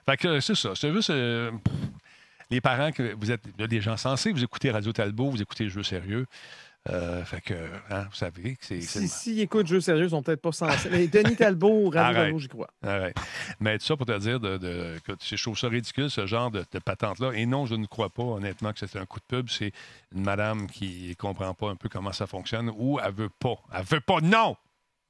Fait que c'est ça. C'est juste... Euh, les parents, que vous êtes des gens sensés, vous écoutez Radio Talbot, vous écoutez Jeux sérieux. Euh, fait que, hein, vous savez que c'est. Si, si écoutent Jeux sérieux, ils sont peut-être pas censés. Mais Denis Talbot, Talbot, j'y crois. Arrête. Mais tout ça pour te dire de, de, que je trouve ça ridicule, ce genre de, patente-là. Et non, je ne crois pas, honnêtement, que c'est un coup de pub. C'est une madame qui ne comprend pas un peu comment ça fonctionne ou elle veut pas. Elle veut pas. Non!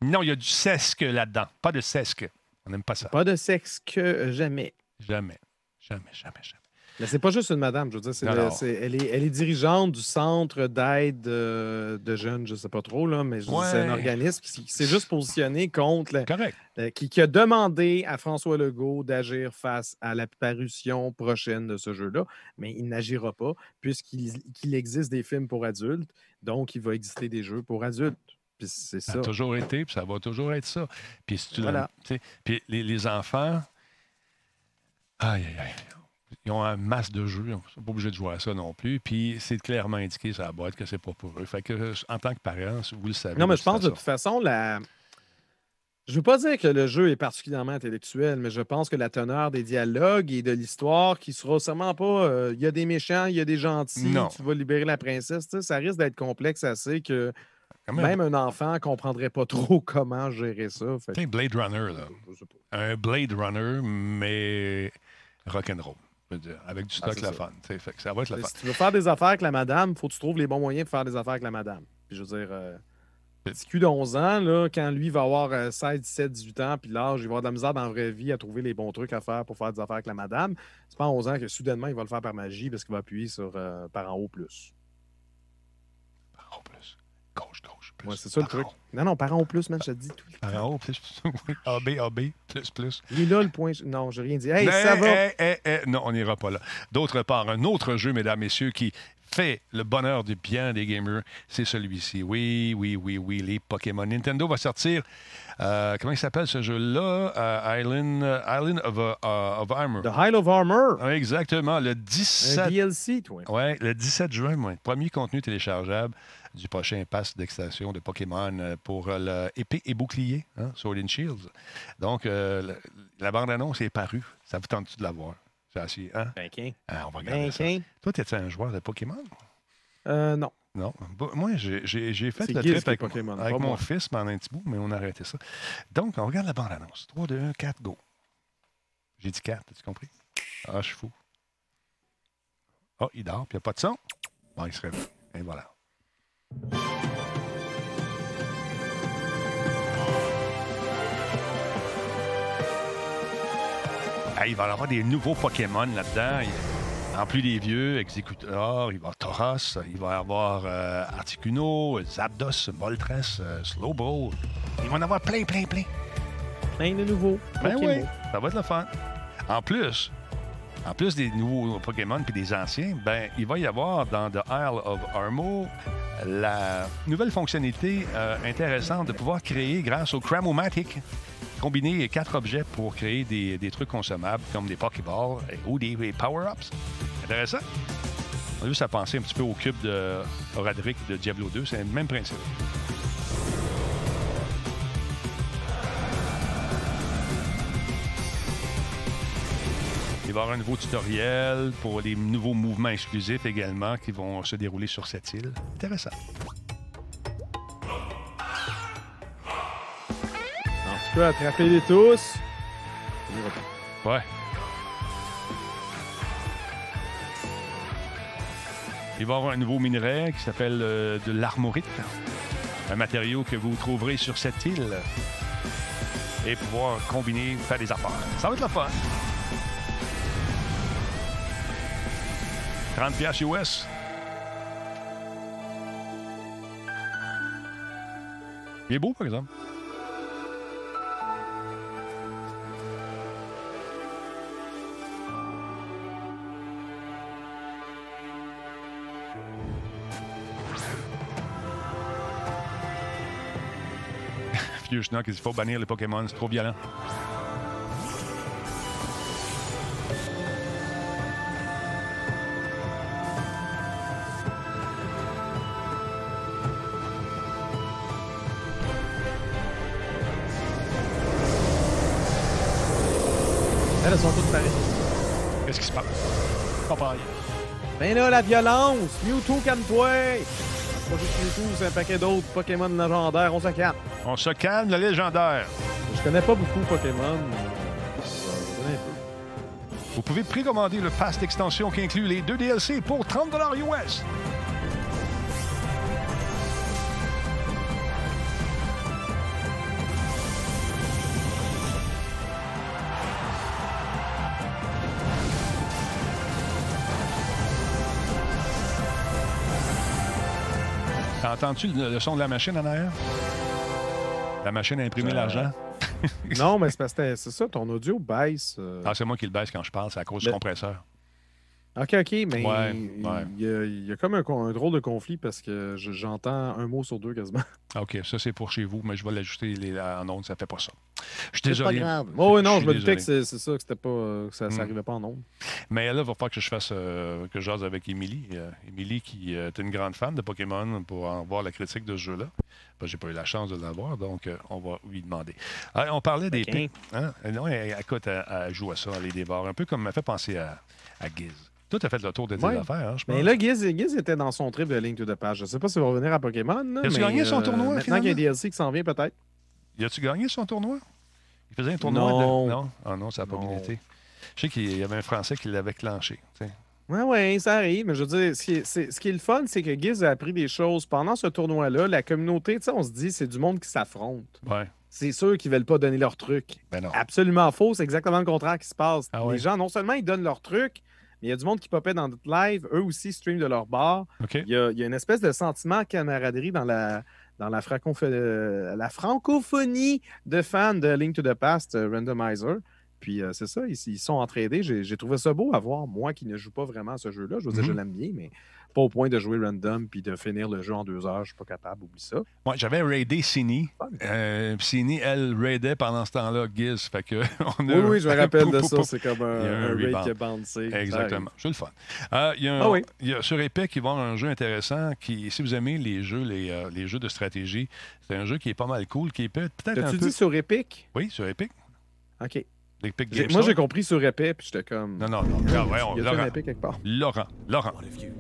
Non, il y a du sesque là-dedans. Pas de sesque. On n'aime pas ça. Pas de sesque, euh, jamais. Jamais. Jamais, jamais, jamais. Mais c'est pas juste une madame, je veux dire. elle, est, elle, est, dirigeante du centre d'aide euh, de jeunes, je sais pas trop, là, mais c'est un organisme qui, s'est juste positionné contre. Euh, qui, a demandé à François Legault d'agir face à la parution prochaine de ce jeu-là, mais il n'agira pas puisqu'il existe des films pour adultes, donc il va exister des jeux pour adultes. c'est ça. Ça a toujours été, puis ça va toujours être ça. Puis, puis les, les enfants. Aïe, aïe, aïe Ils ont un masse de jeux. Ils ne sont pas obligés de jouer à ça non plus. Puis c'est clairement indiqué sur la boîte que c'est pas pour eux. Fait que, en tant que parent, vous le savez. Non, mais je pense de toute façon, la... je ne veux pas dire que le jeu est particulièrement intellectuel, mais je pense que la teneur des dialogues et de l'histoire, qui sera sûrement pas euh, il y a des méchants, il y a des gentils, tu vas libérer la princesse, ça risque d'être complexe assez que. Même. un enfant ne comprendrait pas trop comment gérer ça. Un Blade Runner, là. Un Blade Runner, mais rock'n'roll avec du ah, stock, la fun. ça va être la Si tu veux faire des affaires avec la madame, faut que tu trouves les bons moyens de faire des affaires avec la madame. Puis je veux dire, euh, petit cul de 11 ans, là, quand lui va avoir 16, 17, 18 ans, puis l'âge, il va avoir de la misère dans la vraie vie à trouver les bons trucs à faire pour faire des affaires avec la madame. C'est pas en 11 ans que soudainement, il va le faire par magie parce qu'il va appuyer sur euh, par en haut plus. Par en haut plus. Gauche, gauche, plus. Ouais, c'est ça le truc. Non, non, par en haut plus, man, je te dis tout. Par en haut plus. AB, AB, plus, plus. Il est là le point. Non, j'ai rien dit. Hey, ça va. non, on n'ira pas là. D'autre part, un autre jeu, mesdames, messieurs, qui fait le bonheur du bien des gamers, c'est celui-ci. Oui, oui, oui, oui, les Pokémon. Nintendo va sortir. Euh, comment il s'appelle ce jeu-là? Euh, Island, Island of, uh, of, Armor. The Isle of Armor. exactement. Le 17. Un DLC, toi. Oui, le 17 juin, moi. Premier contenu téléchargeable du prochain pass d'extension de Pokémon euh, pour l'épée et bouclier, hein, Sword and Shields. Donc, la bande-annonce est parue. Ça vous tente-tu de la voir? C'est assez, hein? Ben, ah, on va regarder ça. Toi, t'es-tu un joueur de Pokémon? Euh, non. Non? Moi, j'ai fait le trip avec, Pokémon, avec mon fils pendant un petit bout, mais on a arrêté ça. Donc, on regarde la bande-annonce. 3, 2, 1, 4, go. J'ai dit 4, as-tu compris? Ah, je suis fou. Ah, oh, il dort, puis il n'y a pas de son. Bon, il se réveille. Et voilà. Il va y avoir des nouveaux Pokémon là-dedans. En plus des vieux, Executor, il va y avoir Tauros, il va y avoir euh, Articuno, Zapdos, Moltres, euh, Slowbro. Il va en avoir plein, plein, plein. Plein de nouveaux. Ben oui, ça va être le fun. En plus, en plus des nouveaux Pokémon puis des anciens, ben il va y avoir dans The Isle of Armo la nouvelle fonctionnalité euh, intéressante de pouvoir créer grâce au Cramomatic combiner quatre objets pour créer des, des trucs consommables comme des Pokéballs ou des, Power-Ups. Intéressant. On a juste à penser un petit peu au cube de Horadric de Diablo 2. C'est le même principe. Il va y avoir un nouveau tutoriel pour les nouveaux mouvements exclusifs également qui vont se dérouler sur cette île. Intéressant. peux attraper-les tous. Ouais. Il va y avoir un nouveau minerai qui s'appelle euh, de l'armorite. Un matériau que vous trouverez sur cette île. Et pouvoir combiner, faire des affaires. Ça va être la fun. 30 pièces US. Il est beau, par exemple. qu'il faut bannir les Pokémon, c'est trop violent. Ben là, la violence! Mewtwo, calme-toi! Pas juste Mewtwo, c'est un paquet d'autres Pokémon légendaires. On se calme. On se calme, le légendaire. Je connais pas beaucoup Pokémon. Vous pouvez précommander le pass d'extension qui inclut les deux DLC pour 30 US. Entends-tu le son de la machine en arrière? La machine a imprimé l'argent? non, mais c'est parce que c'est ça, ton audio baisse. Euh. Ah, c'est moi qui le baisse quand je parle, c'est à cause du compresseur. OK, OK, mais il, y a, comme un, drôle de conflit parce que j'entends un mot sur deux quasiment. OK, ça c'est pour chez vous, mais je vais l'ajuster en ondes, ça fait pas ça. Je suis désolé. C'est pas grave. Oh, oui, non, je, me doutais que c'est ça, que, c'était pas, ça n'arrivait hmm. pas en ondes. Mais là, il va falloir que je fasse, euh, que j'ose avec Émilie. Euh, Émilie qui est une grande fan de Pokémon pour en voir la critique de ce jeu-là. Ben, j'ai pas eu la chance de l'avoir, donc euh, on va lui demander. on parlait des pics. Hein? Non, écoute, elle, joue à ça, elle les dévore. Un peu comme m'a fait penser à, à Giz. Toi, tu as fait le tour de tes affaires, hein, je pense. Mais là, Giz, était dans son trip de Link to the Page. Je ne sais pas s'il va revenir à Pokémon. As-tu mais, gagné son tournoi, euh, Maintenant qu'il y a un DLC qui s'en vient, peut-être. Y a-tu gagné son tournoi? Il faisait un tournoi non. De... Non, ah non, ça n'a pas bien été. Je sais qu'il y avait un Français qui l'avait clenché. Oui, oui, ça arrive. Mais je veux dire, ce qui est, ce qui est le fun, c'est que Giz a appris des choses pendant ce tournoi-là. La communauté, tu sais, on se dit, c'est du monde qui s'affronte. Ouais. C'est sûr qu'ils ne veulent pas donner leur truc. Ben non. Absolument faux. C'est exactement le contraire qui se passe. Ah Les gens, non seulement ils donnent leur truc, il y a du monde qui popait dans notre live. Eux aussi stream de leur bar. Il, y a, une espèce de sentiment camaraderie dans la, dans la, la francophonie de fans de Link to the Past euh, Randomizer. Puis euh, c'est ça, ils, ils, sont entraînés. J'ai trouvé ça beau à voir, moi qui ne joue pas vraiment à ce jeu-là. Je veux dire, je mm-hmm. l'aime bien, mais pas au point de jouer random puis de finir le jeu en deux heures. Je suis pas capable, oublie ça. Moi, j'avais raidé Cini. Euh, elle raidait pendant ce temps-là Giz. Fait que on a... Oui, oui, je me rappelle de ça. C'est comme un, un, raid qui a bandé. Exactement. C'est le fun. Euh, il y a ah, oui. il y a, sur Epic, il va y avoir un jeu intéressant qui, si vous aimez les jeux, les, euh, les jeux de stratégie, c'est un jeu qui est pas mal cool, qui est peut-être un peu... tu dit sur Epic? Oui, sur Epic. OK. Moi, j'ai compris sur Epic, puis j'étais comme. Non, non, non. Il y a Laurent. Epic quelque part. Laurent. Laurent.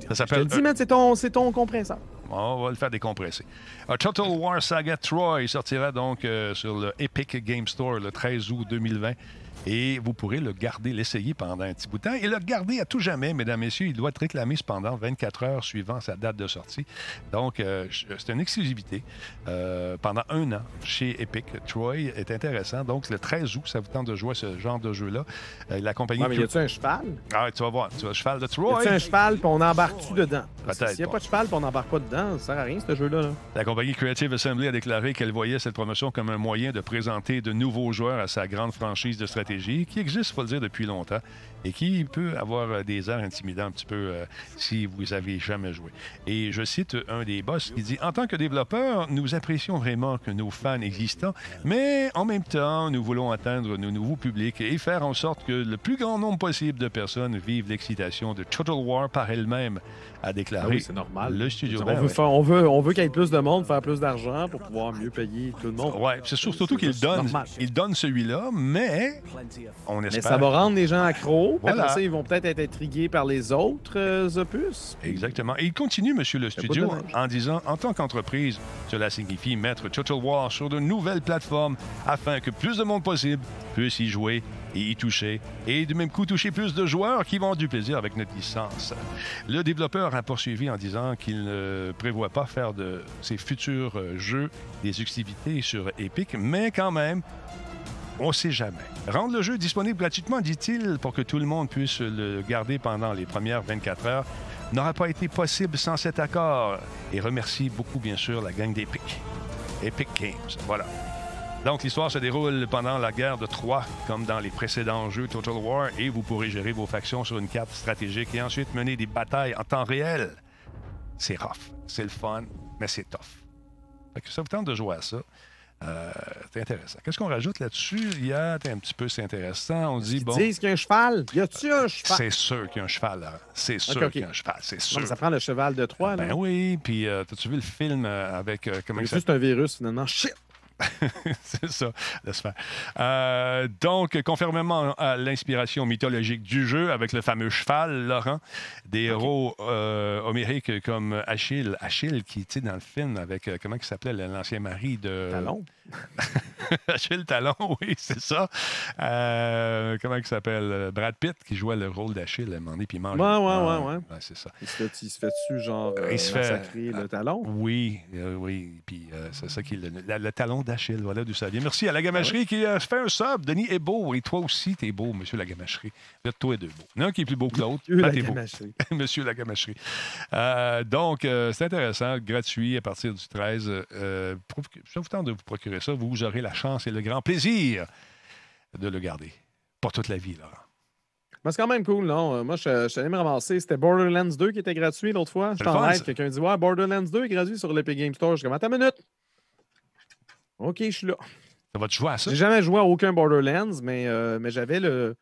Ça s'appelle. Je te dis, man, c'est ton, ton compresseur. On va le faire décompresser. A Total War Saga Troy sortira donc euh, sur le Epic Game Store le 13 août 2020 et vous pourrez le garder, l'essayer pendant un petit bout de temps et le garder à tout jamais, mesdames, messieurs. Il doit être réclamé cependant 24 heures suivant sa date de sortie. Donc, euh, c'est une exclusivité euh, pendant un an chez Epic. Troy est intéressant. Donc, le 13 août, ça vous tente de jouer à ce genre de jeu-là. Euh, la compagnie. mais y a-tu un cheval? Ah, tu vas voir. Tu le cheval de Troy. Y a un cheval, puis on embarque-tu dedans? Peut-être. S'il n'y a pas de cheval, puis on n'embarque pas dedans, ça sert à rien, ce jeu-là. La compagnie Creative Assembly a déclaré qu'elle voyait cette promotion comme un moyen de présenter de nouveaux joueurs à sa grande franchise de stratégie qui existe faut le dire, depuis longtemps et qui peut avoir euh, des airs intimidants un petit peu euh, si vous avez jamais joué. Et je cite un des boss qui dit En tant que développeur, nous apprécions vraiment que nos fans existants, mais en même temps, nous voulons atteindre nos nouveaux publics et faire en sorte que le plus grand nombre possible de personnes vivent l'excitation de Total War par elles-mêmes a déclaré ah normal. le studio. On veut, on veut, on veut qu'il y ait plus de monde, faire plus d'argent pour pouvoir mieux payer tout le monde. Oui, c'est surtout qu'il donne, il donne celui-là, mais on espère. Mais ça va rendre les gens accros. Voilà. Après ça, ils vont peut-être être intrigués par les autres euh, opus. Exactement. Et il continue, monsieur le studio, en disant en tant qu'entreprise, cela signifie mettre Total War sur de nouvelles plateformes afin que plus de monde possible puisse y jouer et y toucher, et du même coup toucher plus de joueurs qui vont du plaisir avec notre licence. Le développeur a poursuivi en disant qu'il ne prévoit pas faire de ses futurs euh, jeux des exclusivités sur Epic, mais quand même, on sait jamais. Rendre le jeu disponible gratuitement, dit-il, pour que tout le monde puisse le garder pendant les premières 24 heures, n'aura pas été possible sans cet accord. Et remercie beaucoup, bien sûr, la gang d'Epic. Epic Games. Voilà. Donc, l'histoire se déroule pendant la guerre de Troie, comme dans les précédents jeux Total War, et vous pourrez gérer vos factions sur une carte stratégique et ensuite mener des batailles en temps réel. C'est rough, c'est le fun, mais c'est tough. Ça vous tente de jouer à ça. Euh, c'est intéressant. Qu'est-ce qu'on rajoute là-dessus? Il y a un petit peu, c'est intéressant. On dit, bon. Ils disent qu'il y a un cheval. Y a-tu un cheval? C'est sûr qu'il y a un cheval, là. C'est sûr qu'il y a un cheval, c'est sûr. ça prend le cheval de Troie, là. Ben oui, puis euh, as-tu vu le film euh, avec. comment c'est juste un virus, finalement. Shit! c'est ça, laisse faire. Euh, donc, conformément à l'inspiration mythologique du jeu, avec le fameux cheval, Laurent, des héros euh, homériques comme Achille, Achille qui, sais, dans le film, avec, euh, comment il s'appelait, l'ancien mari de... Talon. Achille Talon, oui, c'est ça. Comment il s'appelle? Brad Pitt, qui jouait le rôle d'Achille à un moment donné, puis il mange... Ouais, ouais, ouais, ouais. c'est ça. Il se fait-tu, genre, il se fait... le talon? Oui, oui, puis c'est ça qui le talon d'Achille. Voilà d'où ça vient. Merci à la gamacherie qui a fait un sub. Denis est beau. Et toi aussi, t'es beau, monsieur la gamacherie. Vous êtes toi et deux beaux. Il y en a un qui est plus beau que l'autre. Monsieur, la gamacherie. monsieur la gamacherie. Euh, donc, euh, c'est intéressant. Gratuit à partir du 13. Euh, je vous tente de vous procurer ça. Vous aurez la chance et le grand plaisir de le garder. Pour toute la vie, Laurent. Mais c'est quand même cool, non? Euh, moi, je, suis allé me ramasser. C'était Borderlands 2 qui était gratuit l'autre fois. Je t'en Quelqu'un dit Ouais, Borderlands 2 est gratuit sur l'Epic Game Store. Je suis comme Attends une minute. OK, je suis là. Ça va te jouer à ça? J'ai jamais joué à aucun Borderlands, mais, euh, mais j'avais le.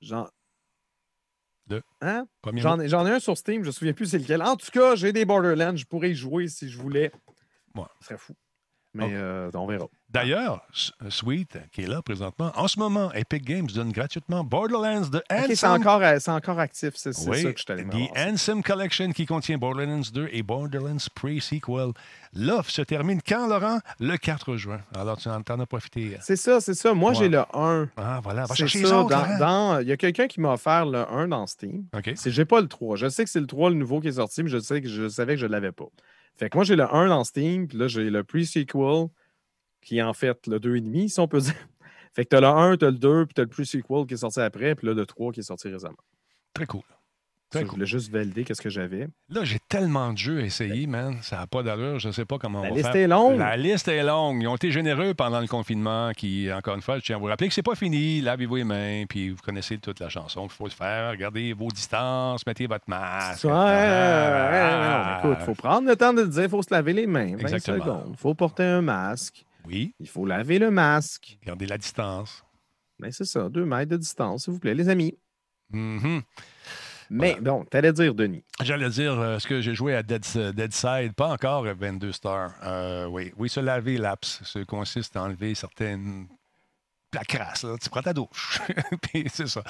Genre. Deux. Hein? J'en ai, un sur Steam, je me souviens plus c'est lequel. En tout cas, j'ai des Borderlands, je pourrais y jouer si je voulais. Ouais. Ce serait fou. Mais euh, on verra. D'ailleurs, Sweet, qui est là présentement, en ce moment, Epic Games donne gratuitement Borderlands de okay, c'est encore, euh, encore, actif, c'est ça que je t'allais The Ansem Collection qui contient Borderlands 2 et Borderlands Pre-Sequel. L'offre se termine quand, Laurent? Le 4 juin. Alors, tu en, as profité. C'est ça, c'est ça. Moi, j'ai le 1. Ah, voilà. Va chercher ça, dans, Il y a quelqu'un qui m'a offert le 1 dans Steam. OK. J'ai pas le 3. Je sais que c'est le 3, le nouveau qui est sorti, mais je, sais que je savais que je ne l'avais pas. Fait que moi, j'ai le 1 dans Steam, puis là, j'ai le pre-sequel qui est en fait le 2,5, si on peut dire. Fait que tu as le 1, tu as le 2, puis tu as le pre-sequel qui est sorti après, puis là, le 3 qui est sorti récemment. Très cool. Je voulais juste valider qu'est-ce que j'avais. Là, j'ai tellement de jeux à essayer, man. Ça n'a pas d'allure. Je ne sais pas comment La on va faire. La liste est longue. La liste est longue. Ils ont été généreux pendant le confinement. Qui, encore une fois, je tiens à vous rappeler que c'est pas fini. Lavez-vous les mains, puis vous connaissez toute la chanson. Il faut le faire. Regardez vos distances, mettez votre masque. Ouais, ah, écoute, il faut prendre le temps de dire il faut se laver les mains. 20 secondes. Il faut porter un masque. Oui. Il faut laver le masque. Gardez la distance. Ben, c'est ça, deux mètres de distance, s'il vous plaît, les amis. Mm mais bon, t'allais dire, Denis. J'allais dire euh, ce que j'ai joué à Dead, Side, pas encore 22 stars. Euh, oui, oui, se laver l'apps, ce consiste à enlever certaines la crasse, là. tu prends ta douche. Puis c'est ça.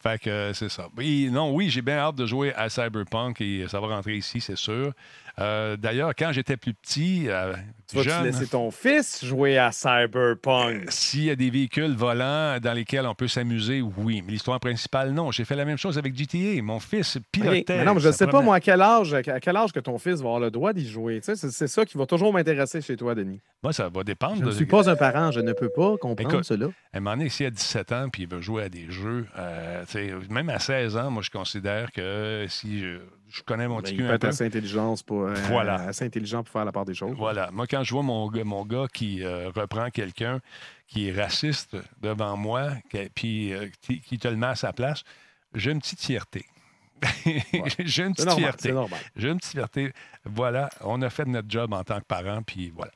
Fait que c'est ça. Oui, non, oui, j'ai bien hâte de jouer à Cyberpunk et ça va rentrer ici, c'est sûr. Euh, d'ailleurs, quand j'étais plus petit, euh, tu vas laisser ton fils jouer à Cyberpunk? S'il y a des véhicules volants dans lesquels on peut s'amuser, oui. Mais l'histoire principale, non. J'ai fait la même chose avec GTA. Mon fils pilotait. non, mais je ne sais pas, moi, à quel âge, à quel âge que ton fils va avoir le droit d'y jouer? c'est ça qui va toujours m'intéresser chez toi, Denis. Moi, ça va dépendre. Je ne suis pas un parent. Je ne peux pas comprendre cela. À un moment donné, s'il a 17 ans et il veut jouer à des jeux, euh, même à 16 ans, moi, je considère que si je je connais mon ben, petit Il peut être assez, intelligence pour, euh, voilà. assez intelligent pour faire la part des choses. Voilà. Moi, quand je vois mon, mon gars qui euh, reprend quelqu'un qui est raciste devant moi, puis euh, qui, te le met à sa place, j'ai une petite fierté. j'ai une petite fierté. J'ai une petite fierté. Voilà, on a fait notre job en tant que parent, puis voilà.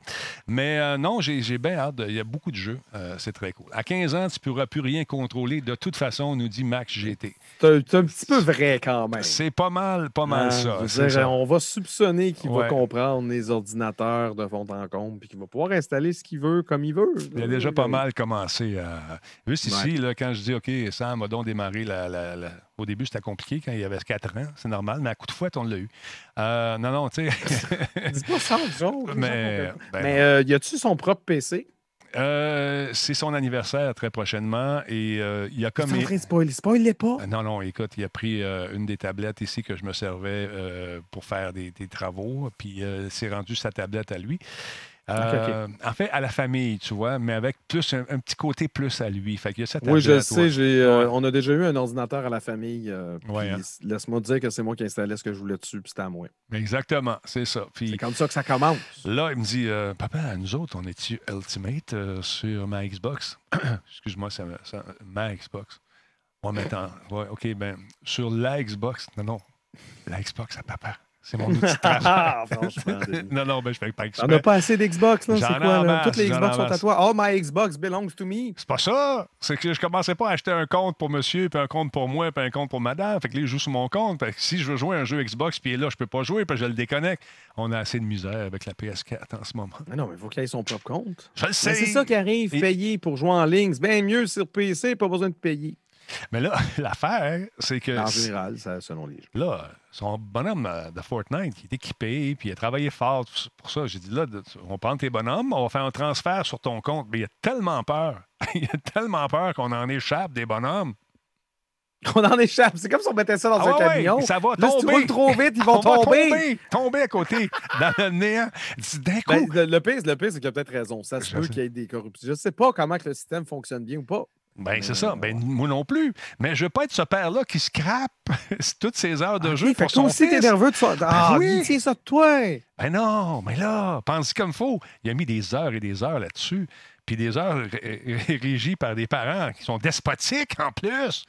Mais euh, non, j'ai bien hâte. Il y a beaucoup de jeux. Euh, c'est très cool. À 15 ans, tu ne pourras plus rien contrôler. De toute façon, on nous dit Max GT. C'est un petit peu vrai quand même. C'est pas mal, pas mal ça, On va soupçonner qu'il va comprendre les ordinateurs de fond en comble, puis qu'il va pouvoir installer ce qu'il veut comme il veut. Il a déjà pas mal commencé à. Juste ici, là, quand je dis OK, Sam a donc démarré la, la, Au début, c'était compliqué quand il y avait 4 ans, c'est normal, mais à coup de fouette, on l'a eu. Euh, non, non, tu sais. Dis pas ça, genre. Mais, ben mais euh, y a-tu son propre PC? Euh, c'est son anniversaire très prochainement et euh, il a comme. Il spoil, spoil pas. non, non, écoute, il a pris une des tablettes ici que je me servais pour faire des, des travaux, puis c'est rendu sa tablette à lui. Euh, en fait, à la famille, tu vois, mais avec plus un, petit côté plus à lui. Fait oui, je sais. Euh, on a déjà eu un ordinateur à la famille. Euh, hein. Laisse-moi dire que c'est moi qui installais ce que je voulais dessus, puis c'était à moi. Exactement, c'est ça. C'est comme ça que ça commence. Là, il me dit Papa, nous autres, on est-tu Ultimate sur ma Xbox? Excuse-moi, c'est ma Xbox. On va ouais, OK, ben, sur la Xbox. Non, non, la Xbox à papa. C'est mon outil de travail. non, non, ben, je fais pas exprès. On n'a pas assez d'Xbox, là. C'est quoi, là? Toutes les Xbox sont à toi. All my Xbox belongs to me. C'est pas ça. C'est que je commençais pas à acheter un compte pour monsieur, puis un compte pour moi, puis un compte pour madame. Fait que là, je joue sur mon compte. Fait que si je veux jouer un jeu Xbox, puis là, je peux pas jouer, puis je le déconnecte. On a assez de misère avec la PS4 en ce moment. Mais non, mais il faut qu'il ait son propre compte. Je le sais. C'est ça qui arrive, payer pour jouer en ligne. C'est bien mieux sur PC, pas besoin de payer. Mais là, l'affaire, c'est que. En général, selon les jeux. Là, son bonhomme euh, de Fortnite, qui est équipé, puis il a travaillé fort pour ça. J'ai dit, là, on prend tes bonhommes, on va faire un transfert sur ton compte. Mais il a tellement peur. il a tellement peur qu'on en échappe des bonhommes. On en échappe. C'est comme si on mettait ça dans ah un camion. ça va tomber. si tu trop vite, ils vont tomber. tomber. Tomber à côté, dans le néant. D'un ben, coup. le, pire, le pire c'est qu'il a peut-être raison. Ça se peut qu'il y ait des corruptions. Je ne sais pas comment que le système fonctionne bien ou pas. Ben, c'est ça. Ben, moi non plus. Mais je veux pas être ce père-là qui scrape toutes ces heures de ah, jeu pour son aussi, t'es nerveux de ça. Ben ah, oui. tiens ça de toi. Ben non, mais là, pense comme faut. Il a mis des heures et des heures là-dessus. puis des heures régies par des parents qui sont despotiques en plus.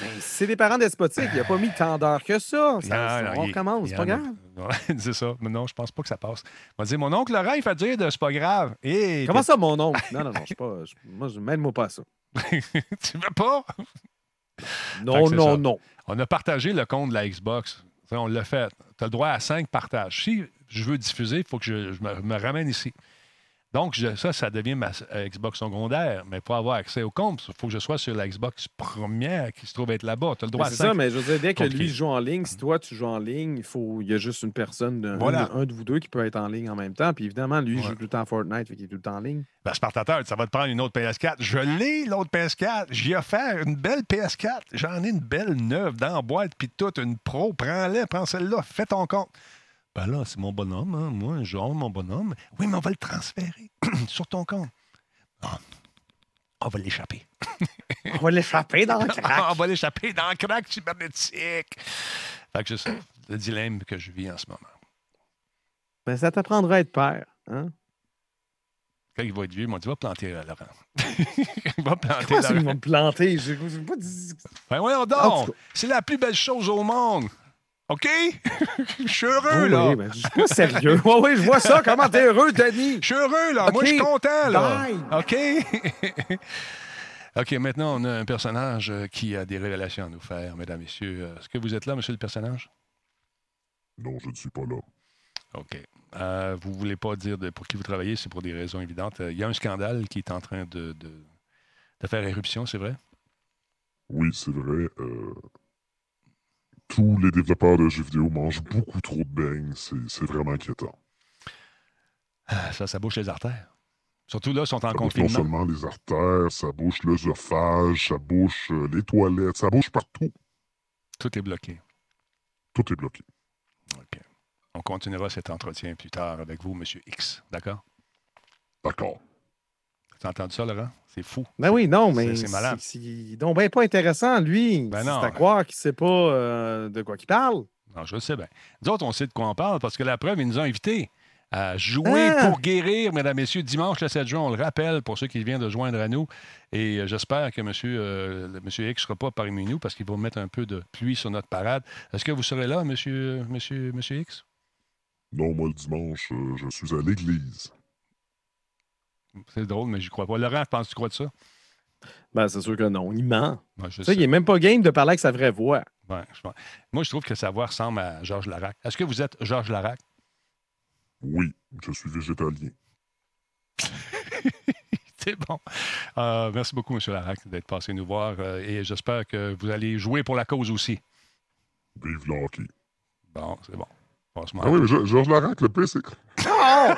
Mais c'est des parents despotiques. Il n'a pas mis tant d'heures que ça. ça on recommence, c'est pas grave. c'est ça. Mais non, je pense pas que ça passe. On va dire, mon oncle Laurent, il fait dire de c'est pas grave. Et Comment ça, mon oncle? Non, non, non, je suis pas. moi, je mène-moi pas à ça. tu veux pas? Non, non, non. On a partagé le compte de la Xbox. On l'a fait. Tu as le droit à cinq partages. Si je veux diffuser, il faut que je, me, ramène ici. Donc, ça, ça devient ma euh, Xbox secondaire. Mais pour avoir accès au compte, il faut que je sois sur la Xbox première qui se trouve être là-bas. Tu as le droit C'est ça, mais je veux dire, dès que lui joue en ligne, si toi tu joues en ligne, il faut il y a juste une personne, un, de vous deux qui peut être en ligne en même temps. Puis évidemment, lui, il joue tout le temps Fortnite, fait qu'il est tout le temps en ligne. Ben, Spartateur, ça va te prendre une autre PS4. Je l'ai, l'autre PS4. J'y ai offert une belle PS4. J'en ai une belle neuve dans la boîte, puis toute, une pro. Prends-la, prends celle-là, fais ton compte. Ben là, c'est mon bonhomme, hein. moi, genre mon bonhomme. Oui, mais on va le transférer sur ton compte. Ah, on va l'échapper. on va l'échapper dans le crack. on va l'échapper dans le crack cybernétique. Fait que c'est ça, le dilemme que je vis en ce moment. Ben, ça t'apprendra à être père, hein? Quand il va être vieux, il m'a dit va planter euh, Laurent. il va planter Laurent. Il va me planter? Je, je, pas dit... Ben voyons donc! C'est la plus belle chose au monde! OK? je suis heureux, là. Oui, mais je suis pas sérieux. oui, oui, je vois ça. Comment t'es heureux, Denis? Je suis heureux, là. Moi, je suis content, là. OK? OK, maintenant, on a un personnage euh, qui a des révélations à nous faire, mesdames, messieurs. Est-ce que vous êtes là, monsieur le personnage? Non, je ne suis pas là. OK. Euh, vous ne voulez pas dire de, pour qui vous travaillez, c'est pour des raisons évidentes. Il y a un scandale qui est en train de, de, de faire éruption, c'est vrai? Oui, c'est vrai. Euh, tous les développeurs de jeux vidéo mangent beaucoup trop de beignes. C'est vraiment inquiétant. Ah, ça, ça bouche les artères. Surtout là, ils sont en ça confinement. non seulement les artères, ça bouche l'œsophage, ça bouche euh, les toilettes, ça bouche partout. Tout est bloqué. Tout est bloqué. OK. On continuera cet entretien plus tard avec vous, M. X. D'accord? D'accord. Tu as entendu ça, Laurent? C'est fou. Ben oui, non, mais c'est malade. C'est donc ben pas intéressant, lui. Ben non. C'est à croire qu'il ne sait pas euh, de quoi il parle. Non, je le sais bien. Nous autres, on sait de quoi on parle parce que la preuve, ils nous ont invités à jouer ah! pour guérir, mesdames, messieurs, dimanche le 7 juin. On le rappelle pour ceux qui viennent de joindre à nous. Et euh, j'espère que M. Monsieur, euh, monsieur X ne sera pas parmi nous parce qu'il va mettre un peu de pluie sur notre parade. Est-ce que vous serez là, Monsieur, monsieur, monsieur X? Non, moi, le dimanche, je suis à l'église. C'est drôle, mais je crois pas. Laurent, penses tu crois de ça? Ben, c'est sûr que non. Il ment. ça, il n'est même pas game de parler avec sa vraie voix. Ouais, je Moi, je trouve que sa voix ressemble à Georges Larac. Est-ce que vous êtes Georges Larac? Oui, je suis végétalien. c'est bon. Euh, merci beaucoup, M. Larac, d'être passé nous voir. Euh, et j'espère que vous allez jouer pour la cause aussi. Vive le hockey. Bon, c'est bon. Ah oui, mais Georges Larac, le P, c'est. Non!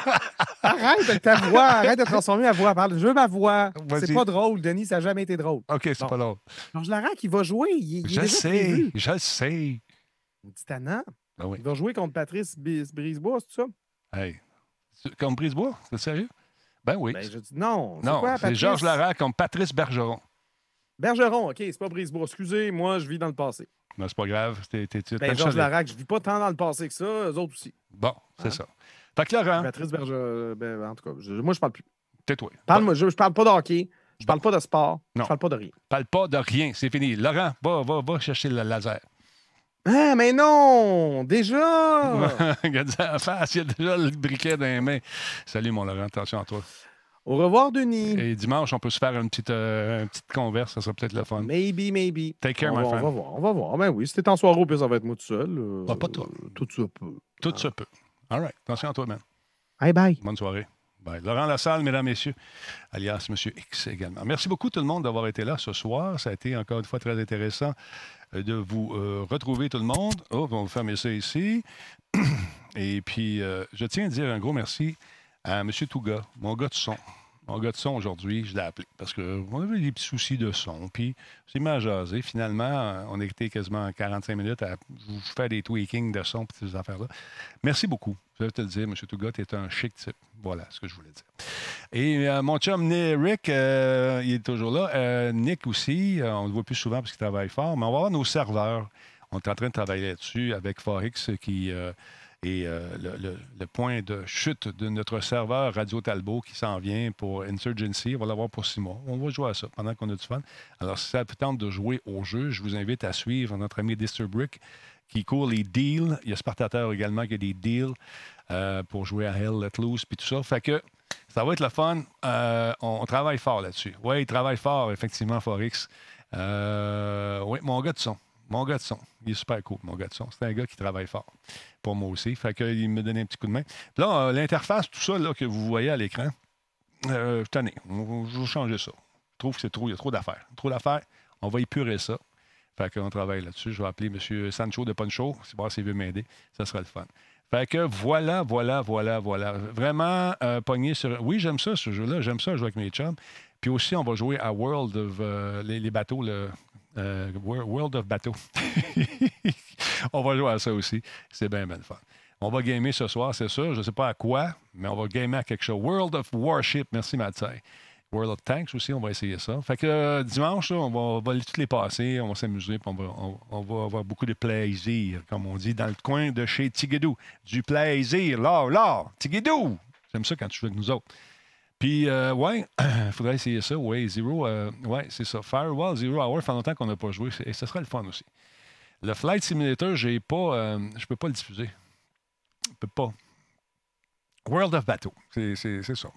Arrête avec ta voix, arrête de transformer ma voix. Je veux ma voix. C'est pas drôle, Denis, ça n'a jamais été drôle. OK, c'est pas drôle. Georges Larac, il va jouer. Il, je sais, je le sais. Titana. Ah oui. Il va jouer contre Patrice Brisebois, c'est ça? Hey. Contre Brisebois? C'est sérieux? Ben oui. Ben, je dis non. Non, c'est Georges Larac contre Patrice Bergeron. Bergeron, OK, c'est pas Brisebois. Excusez, moi, je vis dans le passé. Non, c'est pas grave. T'es, ben, Georges Larac, je vis pas tant dans le passé que ça, eux autres aussi. Bon, c'est hein? ça. Fait que Laurent. Patrice Berger, ben, en tout cas, moi, je parle plus. Tais-toi. Parle, je, je parle pas de hockey. Je parle pas de sport. Non. Je parle pas de rien. Parle pas de rien. C'est fini. Laurent, va, va, va chercher le laser. Ah, mais non! Déjà! Regarde ça face, il y a déjà le briquet dans les mains. Salut, mon Laurent. Attention à toi. Au revoir, Denis. Et dimanche, on peut se faire une petite, euh, petite converse. Ça sera peut-être le fun. Maybe, maybe. Take care, on my friend. On va voir. On va voir. Ben oui, si t'es en soirée, puis ça va être moi tout seul. Euh, ah, pas toi. tout ça peut. Tout ça peut. All right. Attention à toi, man. Bye bye. Bonne soirée. Bye. Laurent Lassalle, mesdames, messieurs, alias Monsieur X également. Merci beaucoup tout le monde d'avoir été là ce soir. Ça a été encore une fois très intéressant euh, de vous retrouver tout le monde. Oh, on va fermer ça ici. Et puis, je tiens à dire un gros merci à M. Touga, mon gars de son. Mon gars de son aujourd'hui, je l'ai appelé parce qu'on avait des petits soucis de son. Puis, c'est mal jasé. Finalement, on était quasiment 45 minutes à vous faire des tweakings de son et ces affaires-là. Merci beaucoup. Je vais te le dire, M. Touga, tu es un chic type. Voilà ce que je voulais dire. Et euh, mon chum Nick, euh, il est toujours là. Euh, Nick aussi, on le voit plus souvent parce qu'il travaille fort, mais on va voir nos serveurs. On est en train de travailler là-dessus avec Forex qui Et euh, le, point de chute de notre serveur Radio Talbot qui s'en vient pour Insurgency, on va l'avoir pour six mois. On va jouer à ça pendant qu'on a du fun. Alors, si ça vous tente de jouer au jeu, je vous invite à suivre notre ami Disturbrick qui court les deals. Il y a Spartateur également qui a des deals euh, pour jouer à Hell Let Loose puis tout ça. Fait que ça va être le fun. Euh, on, travaille fort là-dessus. Oui, il travaille fort, effectivement, Forex. oui, mon gars de son. Mon gars de son. Il est super cool, mon gars de son. C'est un gars qui travaille fort pour moi aussi. Fait me donnait un petit coup de main. Là, euh, l'interface, tout ça là, que vous voyez à l'écran, euh, tenez, on, va changer ça. Je trouve que c'est trop, il y a trop d'affaires. Trop d'affaires. On va épurer ça. Fait qu'on travaille là-dessus. Je vais appeler M. Sancho de Poncho, si s'il veut m'aider. Ça sera le fun. Fait que voilà, voilà, voilà, voilà. Vraiment euh, pogné sur. Oui, j'aime ça, ce jeu-là. J'aime ça jouer avec mes chums. Puis aussi, on va jouer à World of euh, les, bateaux, euh, World of Bateaux. on va jouer à ça aussi. C'est bien, bien fun. On va gamer ce soir, c'est sûr. Je ne sais pas à quoi, mais on va gamer à quelque chose. World of Warship. Merci, Matsai. World of Tanks aussi, on va essayer ça. Fait que euh, dimanche, on, va, on, va, toutes les passer, on va s'amuser, on va, on, va, avoir beaucoup de plaisir, comme on dit, dans le coin de chez Tigidou. Du plaisir, là, là, Tigidou! J'aime ça quand tu joues avec nous autres. Puis, euh, ouais, il faudrait essayer ça. Ouais, Zero, euh, ouais, c'est ça. Firewall, Zero Hour, fait longtemps qu'on n'a pas joué. Et ce serait le fun aussi. Le Flight Simulator, j'ai pas, euh, je peux pas le diffuser. Je peux pas. World of Battle, c'est ça.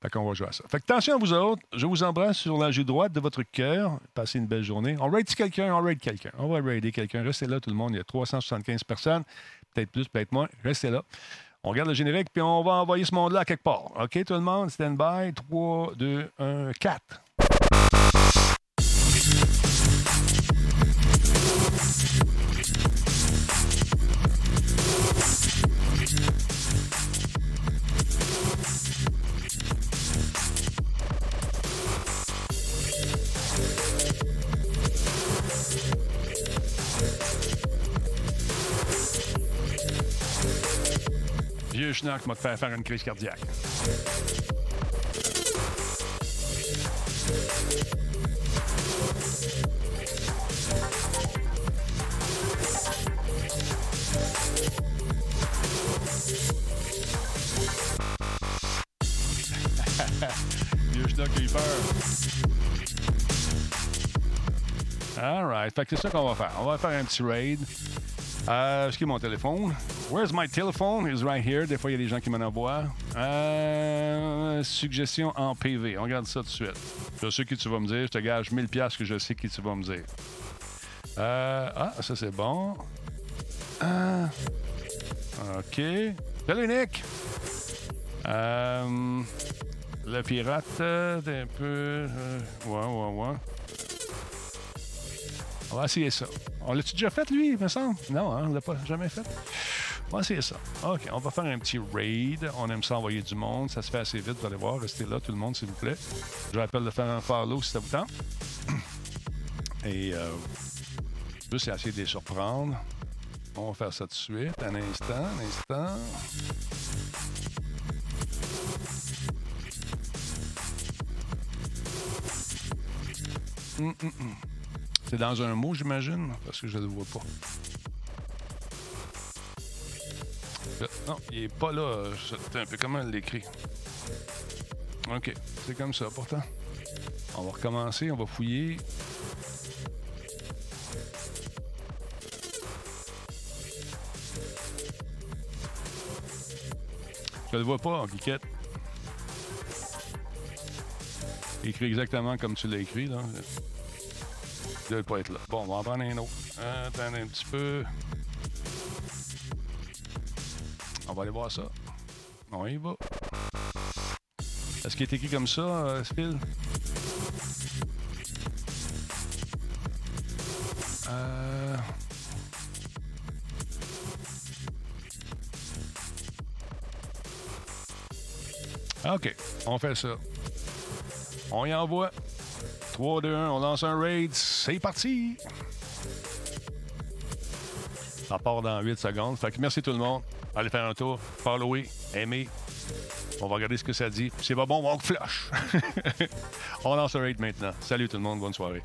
Fait qu'on va jouer à ça. Fait que attention à vous autres. Je vous embrasse sur la joue droite de votre cœur. Passez une belle journée. On raid quelqu'un, on raid quelqu'un. On va raider quelqu'un. Restez là, tout le monde. Il y a 375 personnes. Peut-être plus, peut-être moins. Restez là. On regarde le générique, puis on va envoyer ce monde-là quelque part. OK, tout le monde? Stand by. 3, 2, 1, 4. Vieux schnock m'a fait faire une crise cardiaque. vieux schnock a eu peur. All right. Fait que c'est ça qu'on va faire. On va faire un petit raid. Euh, ce qui est mon téléphone. Where's my telephone? It's right here. Des fois, il y a des gens qui m'en envoient. Euh, suggestion en PV. On regarde ça tout de suite. Je sais qui tu vas me dire. Je te gage 1000$ que je sais qui tu vas me dire. Euh, ah, ça, c'est bon. Euh, OK. Salut, Nick. Euh, le pirate, un peu. ouais, ouais, ouais. On va essayer ça. On l'a-tu déjà fait, lui, il me semble? Non, hein, on l'a pas jamais fait. On va essayer ça. OK, on va faire un petit raid. On aime ça envoyer du monde. Ça se fait assez vite, vous allez voir. Restez là, tout le monde, s'il vous plaît. Je vous rappelle de faire un follow si ça vous tente. Et euh, juste essayer de les surprendre. On va faire ça tout de suite. Un instant, un instant. Hum, hum. C'est dans un mot, j'imagine, parce que je ne le vois pas. Non, il est pas là. C'est un peu comment elle l'écrit? OK, c'est comme ça pourtant. On va recommencer, on va fouiller. Je le vois pas en cliquette. Écrit exactement comme tu l'as écrit, là ne pas être là. Bon, on va en prendre un autre. Attendez un petit peu. On va aller voir ça. On y va. Est-ce qu'il est écrit comme ça, euh, Phil? Euh... OK, on fait ça. On y envoie. 3, 2, 1, on lance un raid. C'est parti! Ça part dans 8 secondes. Fait que merci tout le monde. Allez faire un tour. Follower, aimer. On va regarder ce que ça dit. C'est pas bon, on flush. on lance un raid maintenant. Salut tout le monde. Bonne soirée.